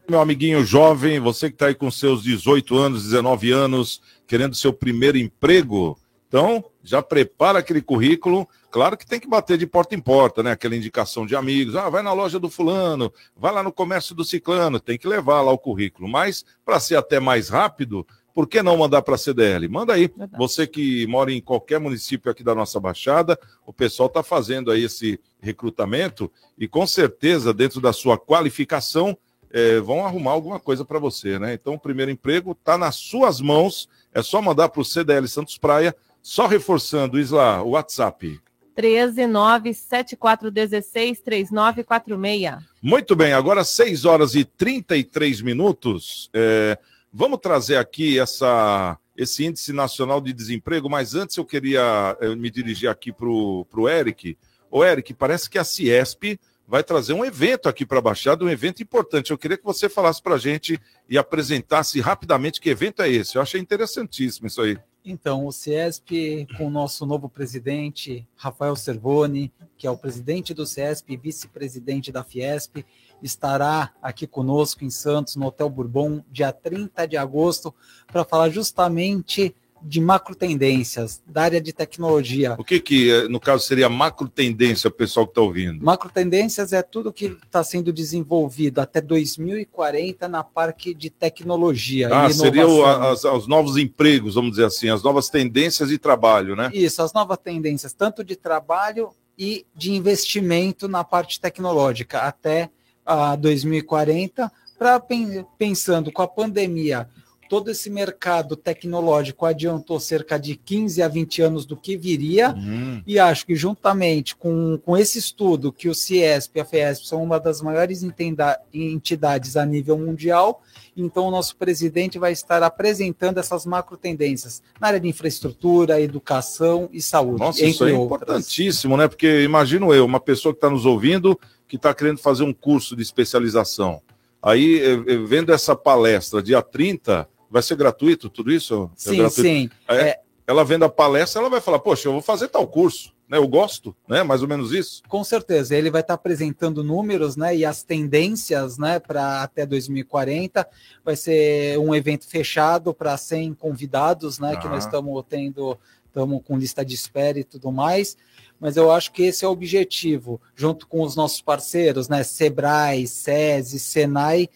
Meu amiguinho jovem, você que está aí com seus 18 anos, 19 anos, querendo seu primeiro emprego, então já prepara aquele currículo. Claro que tem que bater de porta em porta, né? Aquela indicação de amigos. Ah, vai na loja do fulano, vai lá no comércio do ciclano, tem que levar lá o currículo. Mas, para ser até mais rápido, por que não mandar para a CDL? Manda aí. Verdade. Você que mora em qualquer município aqui da nossa Baixada, o pessoal está fazendo aí esse recrutamento e com certeza, dentro da sua qualificação, é, vão arrumar alguma coisa para você, né? Então, o primeiro emprego está nas suas mãos. É só mandar para o CDL Santos Praia, só reforçando, Isla, o WhatsApp. 13974163946. Muito bem, agora 6 horas e 33 minutos. É, Vamos trazer aqui essa, esse índice nacional de desemprego, mas antes eu queria eu me dirigir aqui para o Eric. Ô, Eric, parece que a Ciesp vai trazer um evento aqui para a Baixada, um evento importante. Eu queria que você falasse para a gente e apresentasse rapidamente que evento é esse. Eu achei interessantíssimo isso aí. Então, o CIESP, com o nosso novo presidente, Rafael Servoni, que é o presidente do CIESP e vice-presidente da Fiesp, estará aqui conosco em Santos, no Hotel Bourbon, dia 30 de agosto, para falar justamente de macro tendências da área de tecnologia. O que que, eh, no caso, seria macro tendência, pessoal que está ouvindo? Macro tendências é tudo que está sendo desenvolvido até 2040 na parte de tecnologia. Ah, seria os novos empregos, vamos dizer assim, as novas tendências de trabalho, né? Isso, as novas tendências, tanto de trabalho e de investimento na parte tecnológica até a 2040, para pensando com a pandemia, todo esse mercado tecnológico adiantou cerca de 15 a 20 anos do que viria, uhum. e acho que juntamente com, com esse estudo que o CIESP e a FESP são uma das maiores entidades a nível mundial, então o nosso presidente vai estar apresentando essas macro tendências na área de infraestrutura, educação e saúde. Nossa, isso é outras. importantíssimo, né? Porque imagino eu, uma pessoa que está nos ouvindo, que está querendo fazer um curso de especialização. Aí, eh, eh, vendo essa palestra dia 30, vai ser gratuito tudo isso? É sim, é sim. É, ela vendo a palestra, ela vai falar, poxa, eu vou fazer tal curso, né? Eu gosto, né? Mais ou menos isso. Com certeza. Ele vai estar apresentando números, né? E as tendências, né? Para até 2040. Vai ser um evento fechado para 100 convidados, né? Ah. Que nós estamos tendo, estamos com lista de espera e tudo mais mas eu acho que esse é o objetivo, junto com os nossos parceiros, né, Sebrae, SESI, Senai,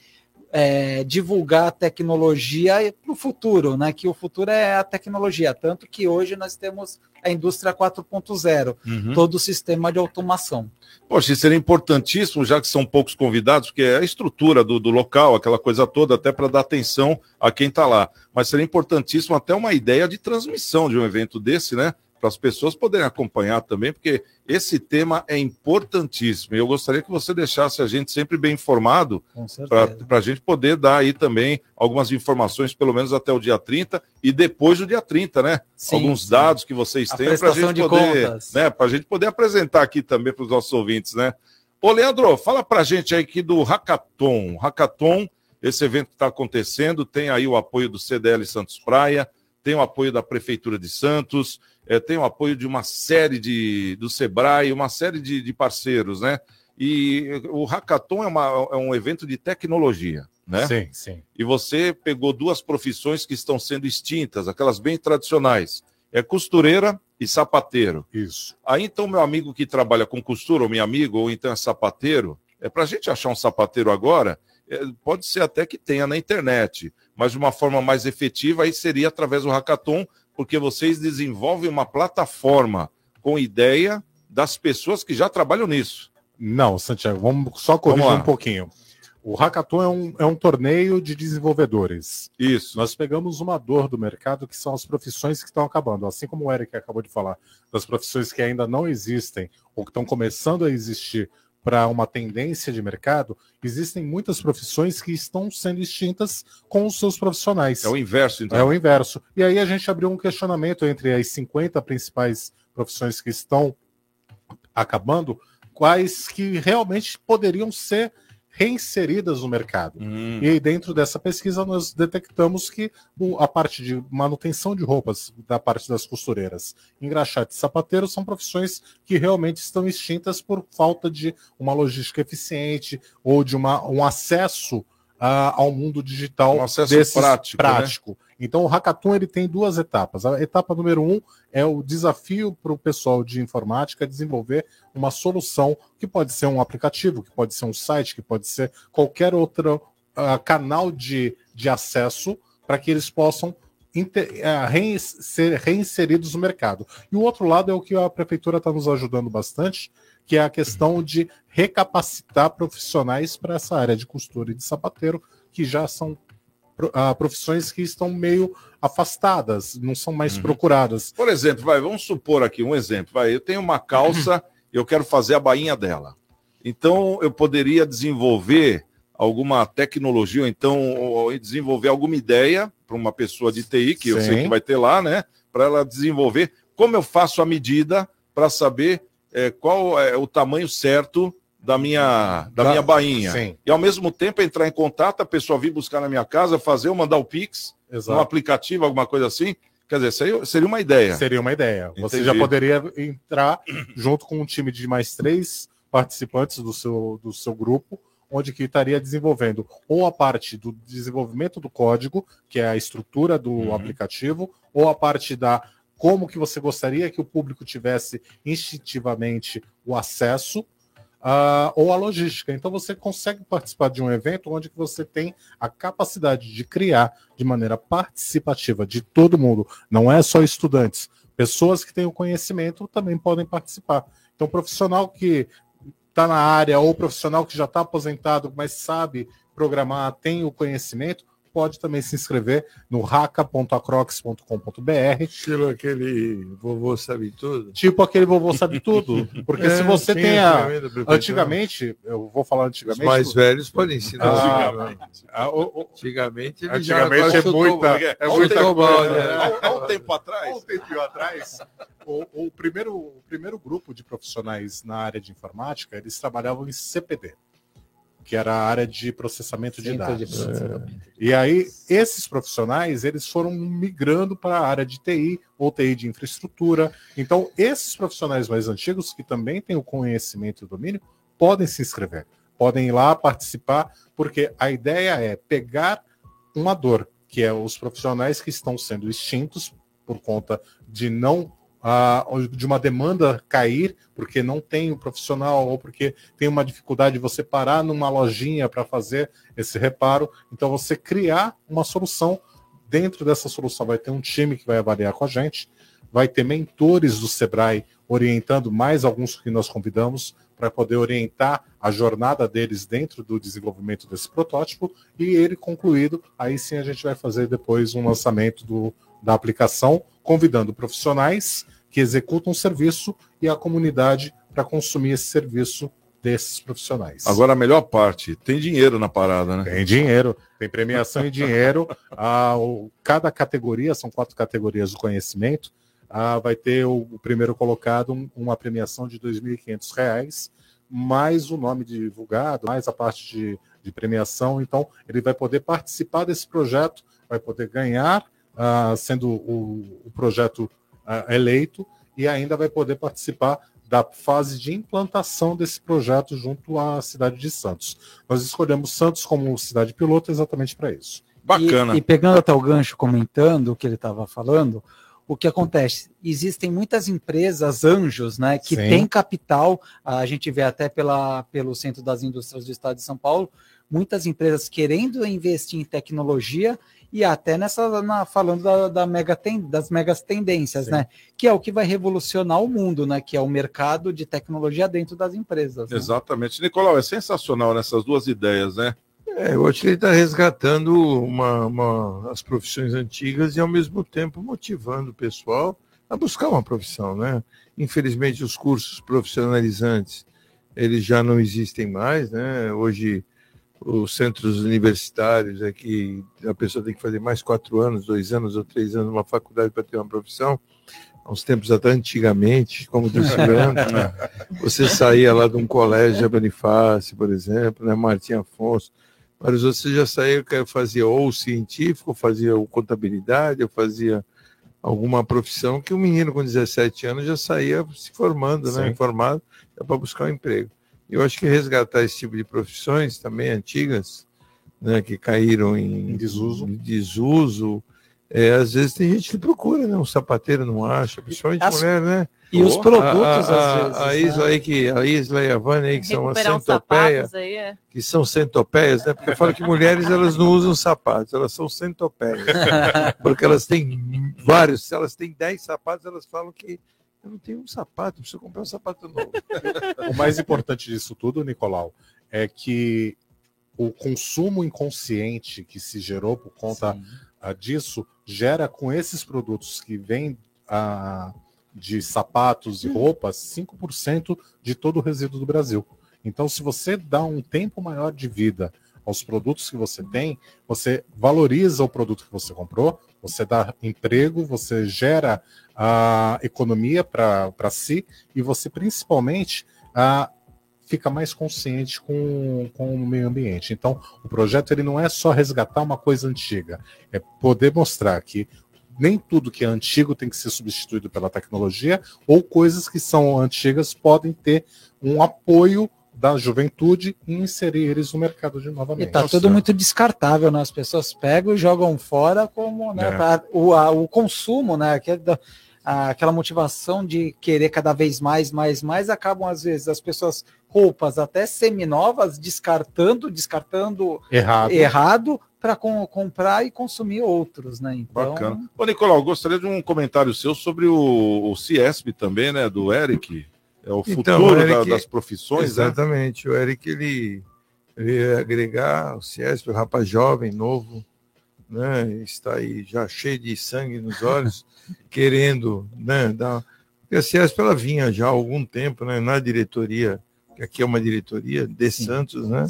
é, divulgar a tecnologia para o futuro, né? Que o futuro é a tecnologia, tanto que hoje nós temos a indústria 4.0, uhum. todo o sistema de automação. Poxa, isso seria importantíssimo, já que são poucos convidados, porque é a estrutura do, do local, aquela coisa toda, até para dar atenção a quem está lá. Mas seria importantíssimo até uma ideia de transmissão de um evento desse, né? Para as pessoas poderem acompanhar também, porque esse tema é importantíssimo. E eu gostaria que você deixasse a gente sempre bem informado para a gente poder dar aí também algumas informações, pelo menos até o dia 30 e depois do dia 30, né? Sim, Alguns sim. dados que vocês têm para a gente de poder, contas. né? Para a gente poder apresentar aqui também para os nossos ouvintes, né? Ô, Leandro, fala para a gente aí aqui do Hackathon. Hackathon, esse evento que está acontecendo, tem aí o apoio do CDL Santos Praia, tem o apoio da Prefeitura de Santos, eh, tem o apoio de uma série de do Sebrae, uma série de, de parceiros, né? E o Hackathon é, uma, é um evento de tecnologia, né? Sim, sim. E você pegou duas profissões que estão sendo extintas, aquelas bem tradicionais. É costureira e sapateiro. Isso. Aí então, meu amigo que trabalha com costura, ou meu amigo, ou então é sapateiro, é para a gente achar um sapateiro agora, é, pode ser até que tenha na internet, mas de uma forma mais efetiva aí seria através do Hackathon, porque vocês desenvolvem uma plataforma com ideia das pessoas que já trabalham nisso. Não, Santiago, vamos só corrigir Vamos um pouquinho. O Hackathon é um, é um torneio de desenvolvedores. Isso. Nós pegamos uma dor do mercado que são as profissões que estão acabando. Assim como o Eric acabou de falar, das profissões que ainda não existem ou que estão começando a existir para uma tendência de mercado, existem muitas profissões que estão sendo extintas com os seus profissionais. É o inverso, então. É o inverso. E aí a gente abriu um questionamento entre as 50 principais profissões que estão acabando, quais que realmente poderiam ser reinseridas no mercado. E aí, dentro dessa pesquisa, nós detectamos que a parte de manutenção de roupas da parte das costureiras, engraxate e sapateiro são profissões que realmente estão extintas por falta de uma logística eficiente ou de uma, um acesso ah, ao mundo digital Um acesso desses- prático, né? Então, o Hackathon ele tem duas etapas. A etapa número um é o desafio para o pessoal de informática desenvolver uma solução que pode ser um aplicativo, que pode ser um site, que pode ser qualquer outro ah, canal de, de acesso para que eles possam inte- ah, rein- ser reinseridos no mercado. E o outro lado é o que a prefeitura está nos ajudando bastante, que é a questão de recapacitar profissionais para essa área de costura e de sapateiro, que já são ah, profissões que estão meio afastadas, não são mais procuradas. Por exemplo, vai, vamos supor aqui um exemplo. Vai, eu tenho uma calça, eu quero fazer a bainha dela. Então, eu poderia desenvolver alguma tecnologia, ou então ou desenvolver alguma ideia para uma pessoa de TI, que eu sei Sim. que vai ter lá, né? Para ela desenvolver como eu faço a medida para saber eh, qual é o tamanho certo da minha, da Da- minha bainha. Sim. E ao mesmo tempo entrar em contato, a pessoa vir buscar na minha casa, fazer, eu mandar o Pix, Exato. um aplicativo, alguma coisa assim. Quer dizer, seria, seria uma ideia. Seria uma ideia. Você Entendi. já poderia entrar junto com um time de mais três participantes do seu, do seu grupo, onde que estaria desenvolvendo ou a parte do desenvolvimento do código, que é a estrutura do Uhum. aplicativo, ou a parte da como que você gostaria que o público tivesse instintivamente o acesso, ah, ou a logística. Então você consegue participar de um evento onde que você tem a capacidade de criar de maneira participativa de todo mundo, não é só estudantes, pessoas que têm o conhecimento também podem participar. Então, profissional que está na área ou profissional que já está aposentado, mas sabe programar, tem o conhecimento, pode também se inscrever no raca.acrox.com.br. Estilo aquele vovô sabe tudo. Tipo aquele vovô sabe tudo. Porque É, se você tem a. antigamente, eu vou falar antigamente. Os mais velhos podem ensinar. Ah, antigamente. ah, o- o- Antigamente, Antigamente é muita, é muita né? Há um tempo atrás. Há um tempinho atrás, o, o primeiro, o primeiro grupo de profissionais na área de informática, eles trabalhavam em CPD, que era a área de processamento de Centro de dados. processamento. E aí, esses profissionais, eles foram migrando para a área de TI ou TI de infraestrutura. Então, esses profissionais mais antigos, que também têm o conhecimento e o domínio, podem se inscrever, podem ir lá participar, porque a ideia é pegar uma dor, que é os profissionais que estão sendo extintos por conta de não de uma demanda cair, porque não tem um profissional ou porque tem uma dificuldade de você parar numa lojinha para fazer esse reparo. Então, você criar uma solução. Dentro dessa solução vai ter um time que vai avaliar com a gente, vai ter mentores do Sebrae orientando mais alguns que nós convidamos para poder orientar a jornada deles dentro do desenvolvimento desse protótipo e ele concluído, aí sim a gente vai fazer depois um lançamento do, da aplicação, convidando profissionais que executam um serviço e a comunidade para consumir esse serviço desses profissionais. Agora a melhor parte, tem dinheiro na parada, né? Tem dinheiro, tem premiação e dinheiro. Ah, o- cada categoria, são quatro categorias do conhecimento, ah, vai ter o, o primeiro colocado um- uma premiação de 2.500 reais, mais o nome divulgado, mais a parte de, de premiação. Então, ele vai poder participar desse projeto, vai poder ganhar, ah, sendo o, o projeto ah, eleito, e ainda vai poder participar da fase de implantação desse projeto junto à cidade de Santos. Nós escolhemos Santos como cidade piloto exatamente para isso. E, e pegando até o gancho, comentando o que ele estava falando, o que acontece? Existem muitas empresas anjos, né, que Sim. têm capital. A gente vê até pela, pelo Centro das Indústrias do Estado de São Paulo, muitas empresas querendo investir em tecnologia e até nessa na- falando da, da mega ten- das megas tendências, né, que é o que vai revolucionar o mundo, né, que é o mercado de tecnologia dentro das empresas. né? Exatamente. Nicolau, é sensacional nessas duas ideias, né? É, eu acho que ele está resgatando uma, uma- as profissões antigas e, ao mesmo tempo, motivando o pessoal a buscar uma profissão, né? Infelizmente, os cursos profissionalizantes, eles já não existem mais, né? Hoje, os centros universitários é que a pessoa tem que fazer mais quatro anos, dois anos ou três anos numa faculdade para ter uma profissão. Há uns tempos até antigamente, como disse o Leandro, né? você saía lá de um colégio Bonifácio, por exemplo, né? Martim Afonso, vários outros você já saía, fazia ou científico, ou fazia ou contabilidade, ou fazia alguma profissão que o menino com 17 anos já saía se formando, né? Informado, para buscar um emprego. Eu acho que resgatar esse tipo de profissões também antigas, né, que caíram em, desuso, desuso é, às vezes tem gente que procura, né? Um sapateiro não acha, principalmente As- mulher, né? e os Pô, produtos, a, às a, vezes, A Isla né? aí, que, a Isla e a Vânia aí, que são as Recuperar centopeias, aí, é. que são centopeias, né? Porque eu falo que mulheres elas não usam sapatos, elas são centopeias. Porque elas têm vários, se elas têm 10 sapatos, elas falam que eu não tenho um sapato, preciso comprar um sapato novo. O mais importante disso tudo, Nicolau, é que o consumo inconsciente que se gerou por conta ah, disso gera com esses produtos que vêm ah, de sapatos e roupas 5% de todo o resíduo do Brasil. Então, se você dá um tempo maior de vida aos produtos que você tem, você valoriza o produto que você comprou, você dá emprego, você gera a economia para si e você principalmente ah, fica mais consciente com, com o meio ambiente. Então, o projeto ele não é só resgatar uma coisa antiga, é poder mostrar que nem tudo que é antigo tem que ser substituído pela tecnologia, ou coisas que são antigas podem ter um apoio da juventude e inserir eles no mercado de E novamente. tá tudo muito descartável, né? As pessoas pegam e jogam fora como né, É. pra- o, a- o consumo, né? que é da- a- aquela motivação de querer cada vez mais, mais, mais, acabam às vezes as pessoas roupas até seminovas descartando, descartando Errado. errado para comprar e consumir outros, né? Então, Bacana. Ô, Nicolau, gostaria de um comentário seu sobre o, o Ciesp também, né? Do Eric. É o futuro Então, o da- Eric- das profissões, né? Exatamente. O Eric, ele, ele ia agregar o Ciesp, o rapaz jovem, novo, né? Está aí já cheio de sangue nos olhos, querendo, né? Dar... Porque a Ciesp, ela vinha já há algum tempo, né? Na diretoria, que aqui é uma diretoria de Santos, né?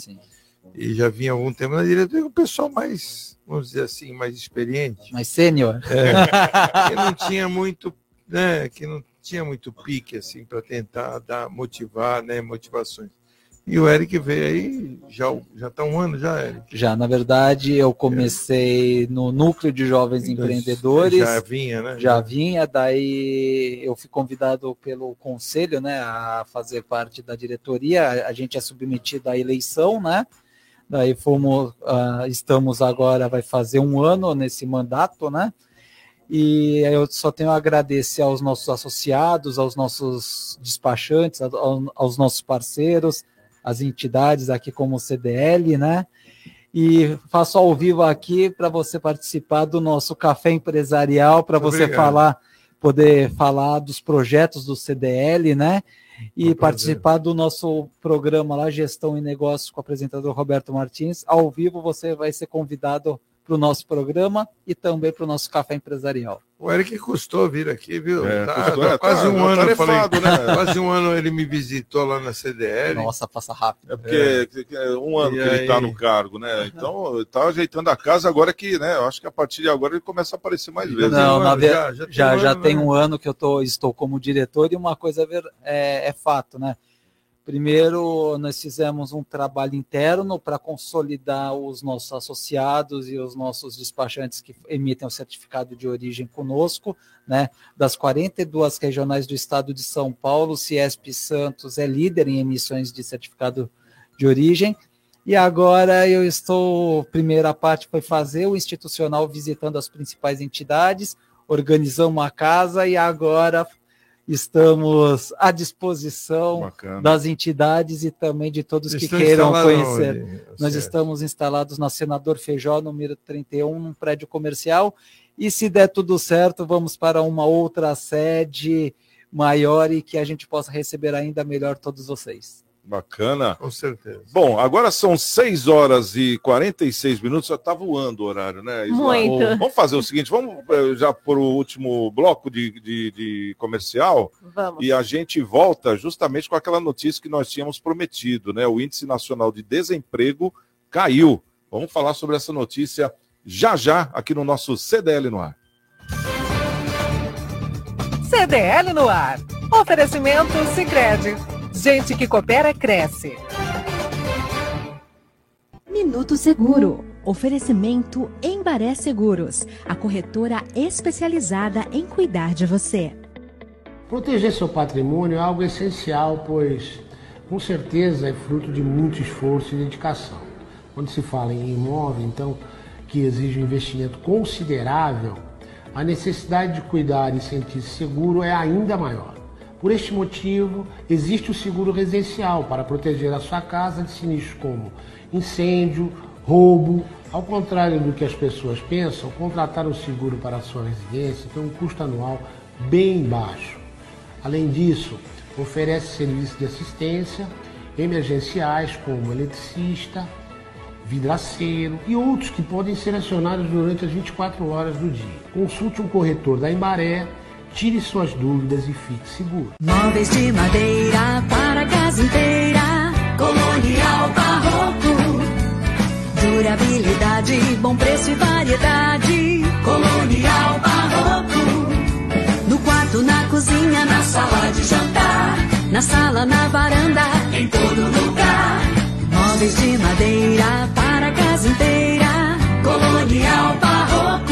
E já vinha algum tempo na diretoria, o pessoal mais, vamos dizer assim, mais experiente. mais sênior. É, que não tinha muito, né, que não tinha muito pique assim para tentar dar motivar, né, motivações. E o Eric veio aí já já tá um ano já, Eric. Já, na verdade, eu comecei no núcleo de jovens empreendedores. Já vinha, né? Já vinha, daí eu fui convidado pelo conselho, né, a fazer parte da diretoria. A gente é submetido à eleição, né? Daí fomos, ah, estamos agora, vai fazer um ano nesse mandato, né? E eu só tenho a agradecer aos nossos associados, aos nossos despachantes, ao- aos nossos parceiros, as entidades aqui como o CDL, né? E faço ao vivo aqui para você participar do nosso café empresarial, para você Obrigado. falar, poder falar dos projetos do CDL, né? E participar do nosso programa lá, Gestão e Negócios, com o apresentador Roberto Martins. Ao vivo você vai ser convidado para o nosso programa e também para o nosso café empresarial. O Eric custou vir aqui, viu? É, Tá- custou, tá é, quase tá- um tá ano, eu falei, né? quase um ano ele me visitou lá na CDL. Nossa, passa rápido. É porque que- que é um ano E que ele está aí? no cargo, né? Então, ele tá ajeitando a casa agora que, né? Eu acho que a partir de agora ele começa a aparecer mais vezes. Não, na ver- já, já, já já, tem um ano, tem né? um ano que eu tô, estou como diretor e uma coisa é, é- é fato, né? Primeiro, nós fizemos um trabalho interno para consolidar os nossos associados e os nossos despachantes que emitem o certificado de origem conosco, né? Das 42 regionais do estado de São Paulo, Ciesp Santos é líder em emissões de certificado de origem. E agora eu estou, primeira parte foi fazer o institucional visitando as principais entidades, organizamos uma casa e agora estamos à disposição Bacana. das entidades e também de todos que queiram conhecer. onde, Nós Sérgio? estamos instalados na Senador Feijó, número 31, num prédio comercial, e se der tudo certo, vamos para uma outra sede maior e que a gente possa receber ainda melhor todos vocês. Bacana. Com certeza. Bom, agora são 6 horas e 46 minutos, já tá voando o horário, né? Isla? Muito. Vamos fazer o seguinte, vamos eh, já por o último bloco de, de, de comercial Vamos. e a gente volta justamente com aquela notícia que nós tínhamos prometido, né? O Índice Nacional de Desemprego caiu. Vamos falar sobre essa notícia já já aqui no nosso CDL no ar. CDL no ar. Oferecimento Sicredi. Gente que coopera cresce. Minuto Seguro. Oferecimento Embaré Seguros, a corretora especializada em cuidar de você. Proteger seu patrimônio é algo essencial, pois com certeza é fruto de muito esforço e dedicação. Quando se fala em imóvel, então, que exige um investimento considerável, a necessidade de cuidar e sentir-se seguro é ainda maior. Por este motivo, existe o seguro residencial para proteger a sua casa de sinistros como incêndio, roubo. Ao contrário do que as pessoas pensam, contratar um seguro para a sua residência tem um custo anual bem baixo. Além disso, oferece serviços de assistência emergenciais como eletricista, vidraceiro e outros que podem ser acionados durante as 24 horas do dia. Consulte um corretor da Embaré, tire suas dúvidas e fique seguro. Móveis de madeira para casa inteira. Colonial Barroco. Durabilidade, bom preço e variedade. Colonial Barroco. No quarto, na cozinha, na sala de jantar. Na sala, na varanda, em todo lugar. Móveis de madeira para casa inteira. Colonial Barroco.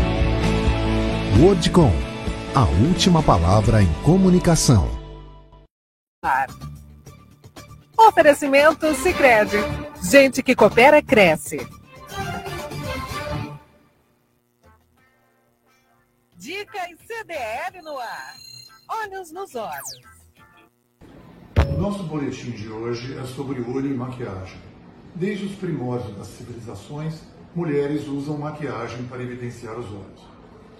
Wordcom, a última palavra em comunicação. Ar. Oferecimento Sicredi. Gente que coopera cresce. Dicas CDL no ar. Olhos nos olhos. O nosso boletim de hoje é sobre olho e maquiagem. Desde os primórdios das civilizações, mulheres usam maquiagem para evidenciar os olhos.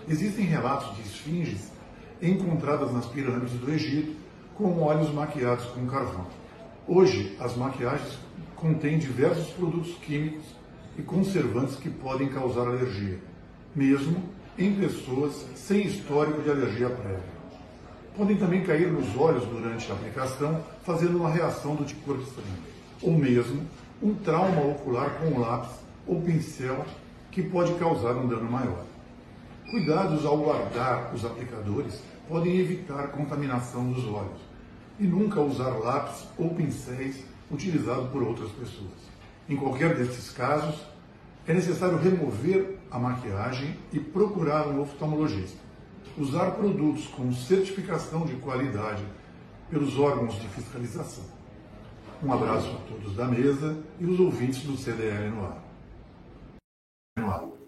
Existem relatos de esfinges encontradas nas pirâmides do Egito com olhos maquiados com carvão. Hoje, as maquiagens contêm diversos produtos químicos e conservantes que podem causar alergia, mesmo em pessoas sem histórico de alergia prévia. Podem também cair nos olhos durante a aplicação, fazendo uma reação do tipo estranho, ou mesmo um trauma ocular com lápis ou pincel que pode causar um dano maior. Cuidados ao guardar os aplicadores podem evitar contaminação dos olhos e nunca usar lápis ou pincéis utilizados por outras pessoas. Em qualquer desses casos, é necessário remover a maquiagem e procurar um oftalmologista. Usar produtos com certificação de qualidade pelos órgãos de fiscalização. Um abraço a todos da mesa e os ouvintes do CDL no ar. No ar.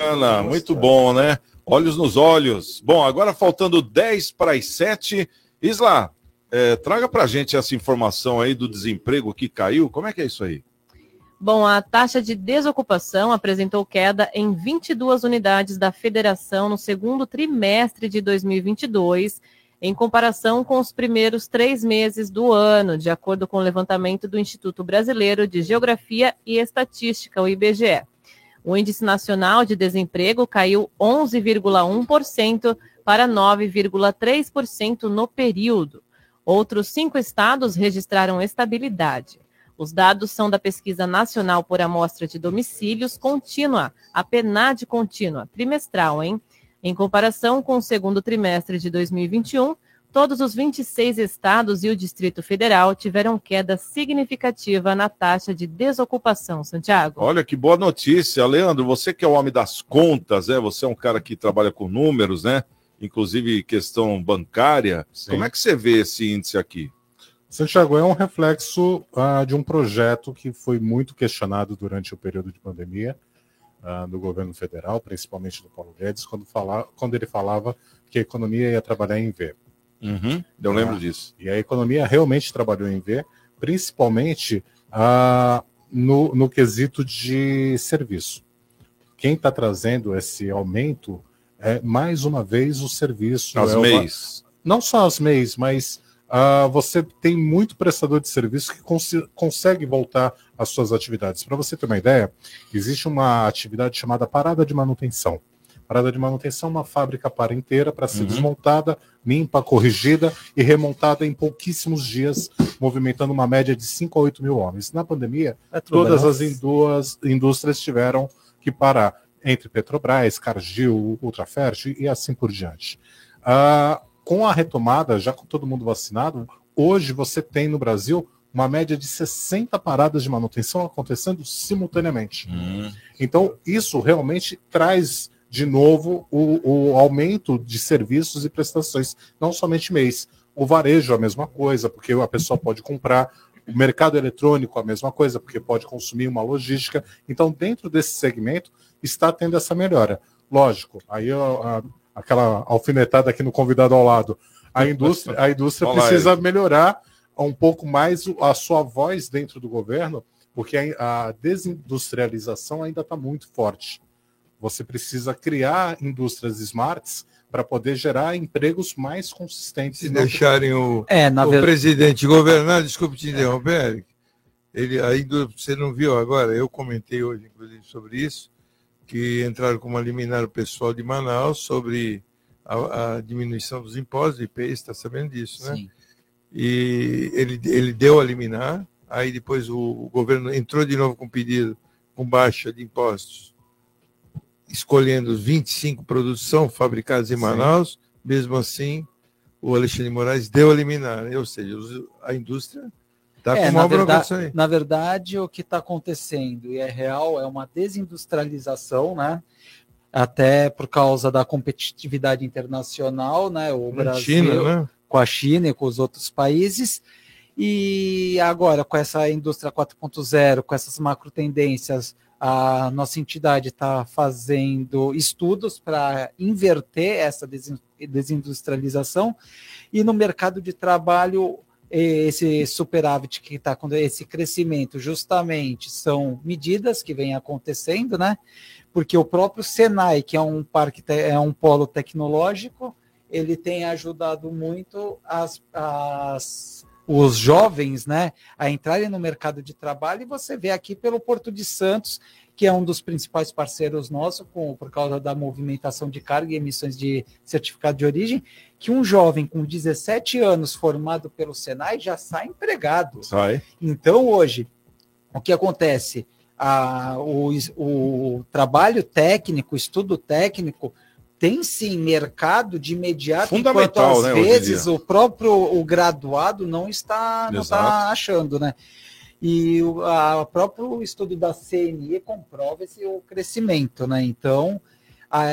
Bacana, muito bom, né? Olhos nos olhos. Bom, agora faltando 10 para as 7. Isla, é, traga para a gente essa informação aí do desemprego que caiu. Como é que é isso aí? Bom, a taxa de desocupação apresentou queda em 22 unidades da federação no segundo trimestre de 2022, em comparação com os primeiros três meses do ano, de acordo com o levantamento do Instituto Brasileiro de Geografia e Estatística, o IBGE. O Índice Nacional de Desemprego caiu 11,1% para 9,3% no período. Outros cinco estados registraram estabilidade. Os dados são da Pesquisa Nacional por Amostra de Domicílios Contínua, a PNAD contínua, trimestral, hein? Em comparação com o segundo trimestre de 2021, todos os 26 estados e o Distrito Federal tiveram queda significativa na taxa de desocupação, Santiago. Olha que boa notícia. Leandro, você que é o homem das contas, né? Você é um cara que trabalha com números, né? Inclusive questão bancária. Sim. Como é que você vê esse índice aqui? Santiago, é um reflexo ah, de um projeto que foi muito questionado durante o período de pandemia ah, do governo federal, principalmente do Paulo Guedes, quando, fala, quando ele falava que a economia ia trabalhar em V. Uhum, eu lembro disso. E a economia realmente trabalhou em V, principalmente ah, no, no quesito de serviço. Quem está trazendo esse aumento é, mais uma vez, o serviço. As é uma- MEIs. Não só as MEIs, mas ah, você tem muito prestador de serviço que cons- consegue voltar às suas atividades. Para você ter uma ideia, existe uma atividade chamada parada de manutenção. Parada de manutenção é uma fábrica para inteira para ser Uhum. desmontada, limpa, corrigida e remontada em pouquíssimos dias, movimentando uma média de 5 a 8 mil homens. Na pandemia, É todas as indúas- indústrias tiveram que parar, entre Petrobras, Cargill, Ultrafert e assim por diante. Ah, com a retomada, já com todo mundo vacinado, hoje você tem no Brasil uma média de 60 paradas de manutenção acontecendo simultaneamente. Então, isso realmente traz de novo o, o aumento de serviços e prestações, não somente mês. O varejo é a mesma coisa, porque a pessoa pode comprar. O mercado eletrônico é a mesma coisa, porque pode consumir uma logística. Então, dentro desse segmento, está tendo essa melhora. Lógico, aí a- aquela alfinetada aqui no convidado ao lado. A indústria, a indústria Olá, precisa melhorar um pouco mais a sua voz dentro do governo, porque a, a desindustrialização ainda está muito forte. Você precisa criar indústrias smarts para poder gerar empregos mais consistentes. Se deixarem o, É, na o presidente governar, desculpe te interromper, Eric, ele ainda, você não viu agora, eu comentei hoje, inclusive, sobre isso, que entraram com uma liminar o pessoal de Manaus sobre a, a diminuição dos impostos, o IPI, está sabendo disso, né? Sim. E ele, ele deu a liminar, aí depois o, o governo entrou de novo com pedido com baixa de impostos, escolhendo os 25 produtos são fabricados em Sim. Manaus, mesmo assim, o Alexandre de Moraes deu a liminar, ou seja, a indústria está É, com uma verdade, aí. na verdade, o que está acontecendo, e é real, é uma desindustrialização, né? Até por causa da competitividade internacional, né? O Brasil China, né? com a China e com os outros países. E agora, com essa indústria 4.0, com essas macro tendências, a nossa entidade está fazendo estudos para inverter essa desin- desindustrialização e no mercado de trabalho esse superávit que está com esse crescimento justamente são medidas que vêm acontecendo, né? Porque o próprio Senai, que é um parque, é um polo tecnológico, ele tem ajudado muito as, as- os jovens, né, a entrarem no mercado de trabalho. E você vê aqui pelo Porto de Santos, que é um dos principais parceiros nossos, com, por causa da movimentação de carga e emissões de certificado de origem, que um jovem com 17 anos formado pelo Senai já sai empregado. Sai. Então, hoje, o que acontece? A- o, o trabalho técnico, estudo técnico, tem sim mercado de imediato, enquanto Fundamental, às né, vezes o próprio o graduado não está, não está achando, né? E o a- próprio estudo da CNE comprova esse o crescimento, né? Então, a,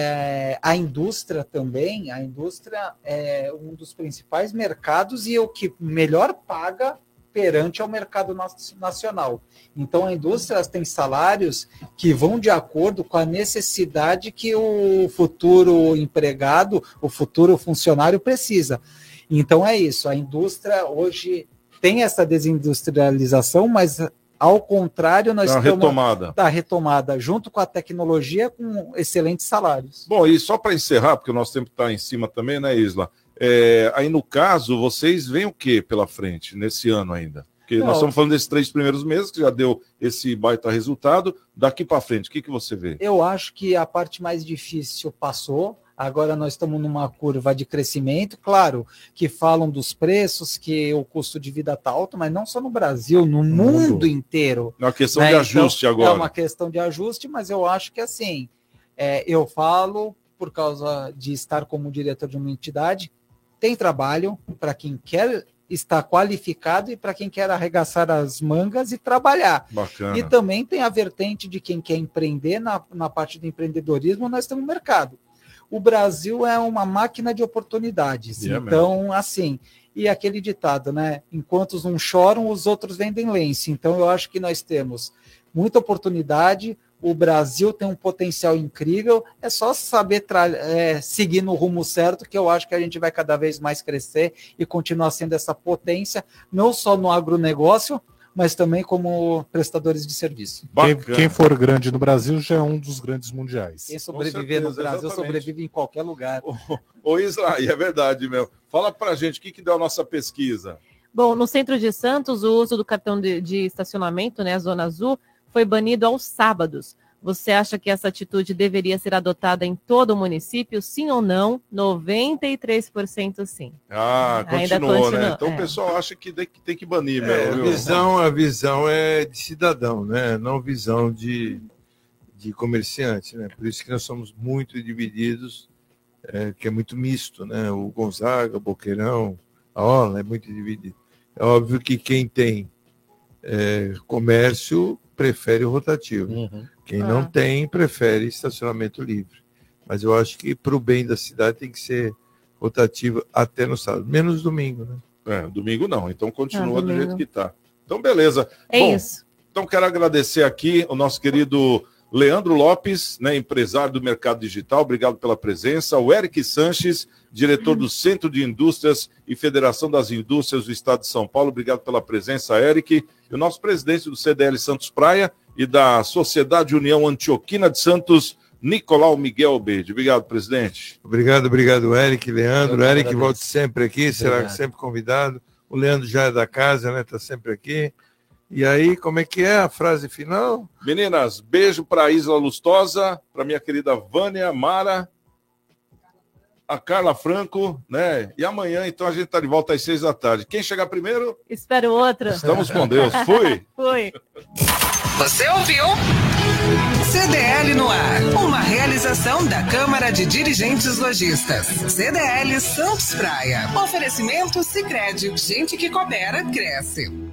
a indústria também, a indústria é um dos principais mercados e é o que melhor paga perante ao mercado nacional. Então, a indústria tem salários que vão de acordo com a necessidade que o futuro empregado, o futuro funcionário precisa. Então, é isso. A indústria hoje tem essa desindustrialização, mas ao contrário, nós da retomada. Da retomada, junto com a tecnologia, com excelentes salários. Bom, e só para encerrar, porque o nosso tempo está em cima também, né, Isla? É, aí, no caso, vocês veem o que pela frente, nesse ano ainda? Porque Não. nós estamos falando desses três primeiros meses, que já deu esse baita resultado. Daqui para frente, o que, que você vê? Eu acho que a parte mais difícil passou. Agora nós estamos numa curva de crescimento, claro, que falam dos preços, que o custo de vida está alto, mas não só no Brasil, no mundo, mundo inteiro. É uma questão né? de ajuste então, agora. É uma questão de ajuste, mas eu acho que assim, é, eu falo por causa de estar como diretor de uma entidade, tem trabalho para quem quer estar qualificado e para quem quer arregaçar as mangas e trabalhar. Bacana. E também tem a vertente de quem quer empreender na, na parte do empreendedorismo, nós temos mercado o Brasil é uma máquina de oportunidades. Yeah, é então, mesmo. assim, e aquele ditado, né? Enquanto uns não choram, os outros vendem lenço. Então, eu acho que nós temos muita oportunidade. O Brasil tem um potencial incrível. É só saber é, seguir no rumo certo, que eu acho que a gente vai cada vez mais crescer e continuar sendo essa potência, não só no agronegócio, mas também como prestadores de serviço. Quem, quem, for grande no Brasil já é um dos grandes mundiais. Quem sobreviver certeza, no Brasil exatamente. sobrevive em qualquer lugar. Ô, ô Isla, e é verdade, meu. Fala pra gente, o que, que deu a nossa pesquisa? Bom, no centro de Santos, o uso do cartão de, de estacionamento, né, a Zona Azul, foi banido aos sábados. Você acha que essa atitude deveria ser adotada em todo o município? Sim ou não? 93% sim. Ah, continuou, né? Então é. o pessoal acha que tem que banir é, mesmo. A visão, a visão é de cidadão, né? Não visão de, de comerciante, né? Por isso que nós somos muito divididos, é, que é muito misto, né? O Gonzaga, o Boqueirão, a Ola é muito dividido. É óbvio que quem tem é, comércio prefere o rotativo. Uhum. Quem não ah. tem, prefere estacionamento livre. Mas eu acho que para o bem da cidade tem que ser rotativo até no sábado, menos domingo, né? É, domingo não, então continua ah, do jeito que está. Então, beleza. É Bom, isso. Então, quero agradecer aqui o nosso querido Leandro Lopes, né, empresário do mercado digital, obrigado pela presença. O Eric Sanches, diretor do Centro de Indústrias e Federação das Indústrias do Estado de São Paulo, obrigado pela presença, Eric. E o nosso presidente do CDL Santos Praia e da Sociedade União Antioquina de Santos, Nicolau Miguel Bede. Obrigado, presidente. Obrigado, obrigado, Eric, Leandro. Eric volte sempre aqui, será sempre convidado. O Leandro já é da casa, né? Está sempre aqui. E aí, como é que é a frase final? Meninas, beijo para a Isla Lustosa, para minha querida Vânia Mara, a Carla Franco, né? E amanhã, então, a gente está de volta às seis da tarde. Quem chegar primeiro? Espero outra. Estamos com Deus. Fui. Fui. Você ouviu? CDL no ar. Uma realização da Câmara de Dirigentes Lojistas. CDL Santos Praia. Oferecimento Sicredi. Gente que coopera, cresce.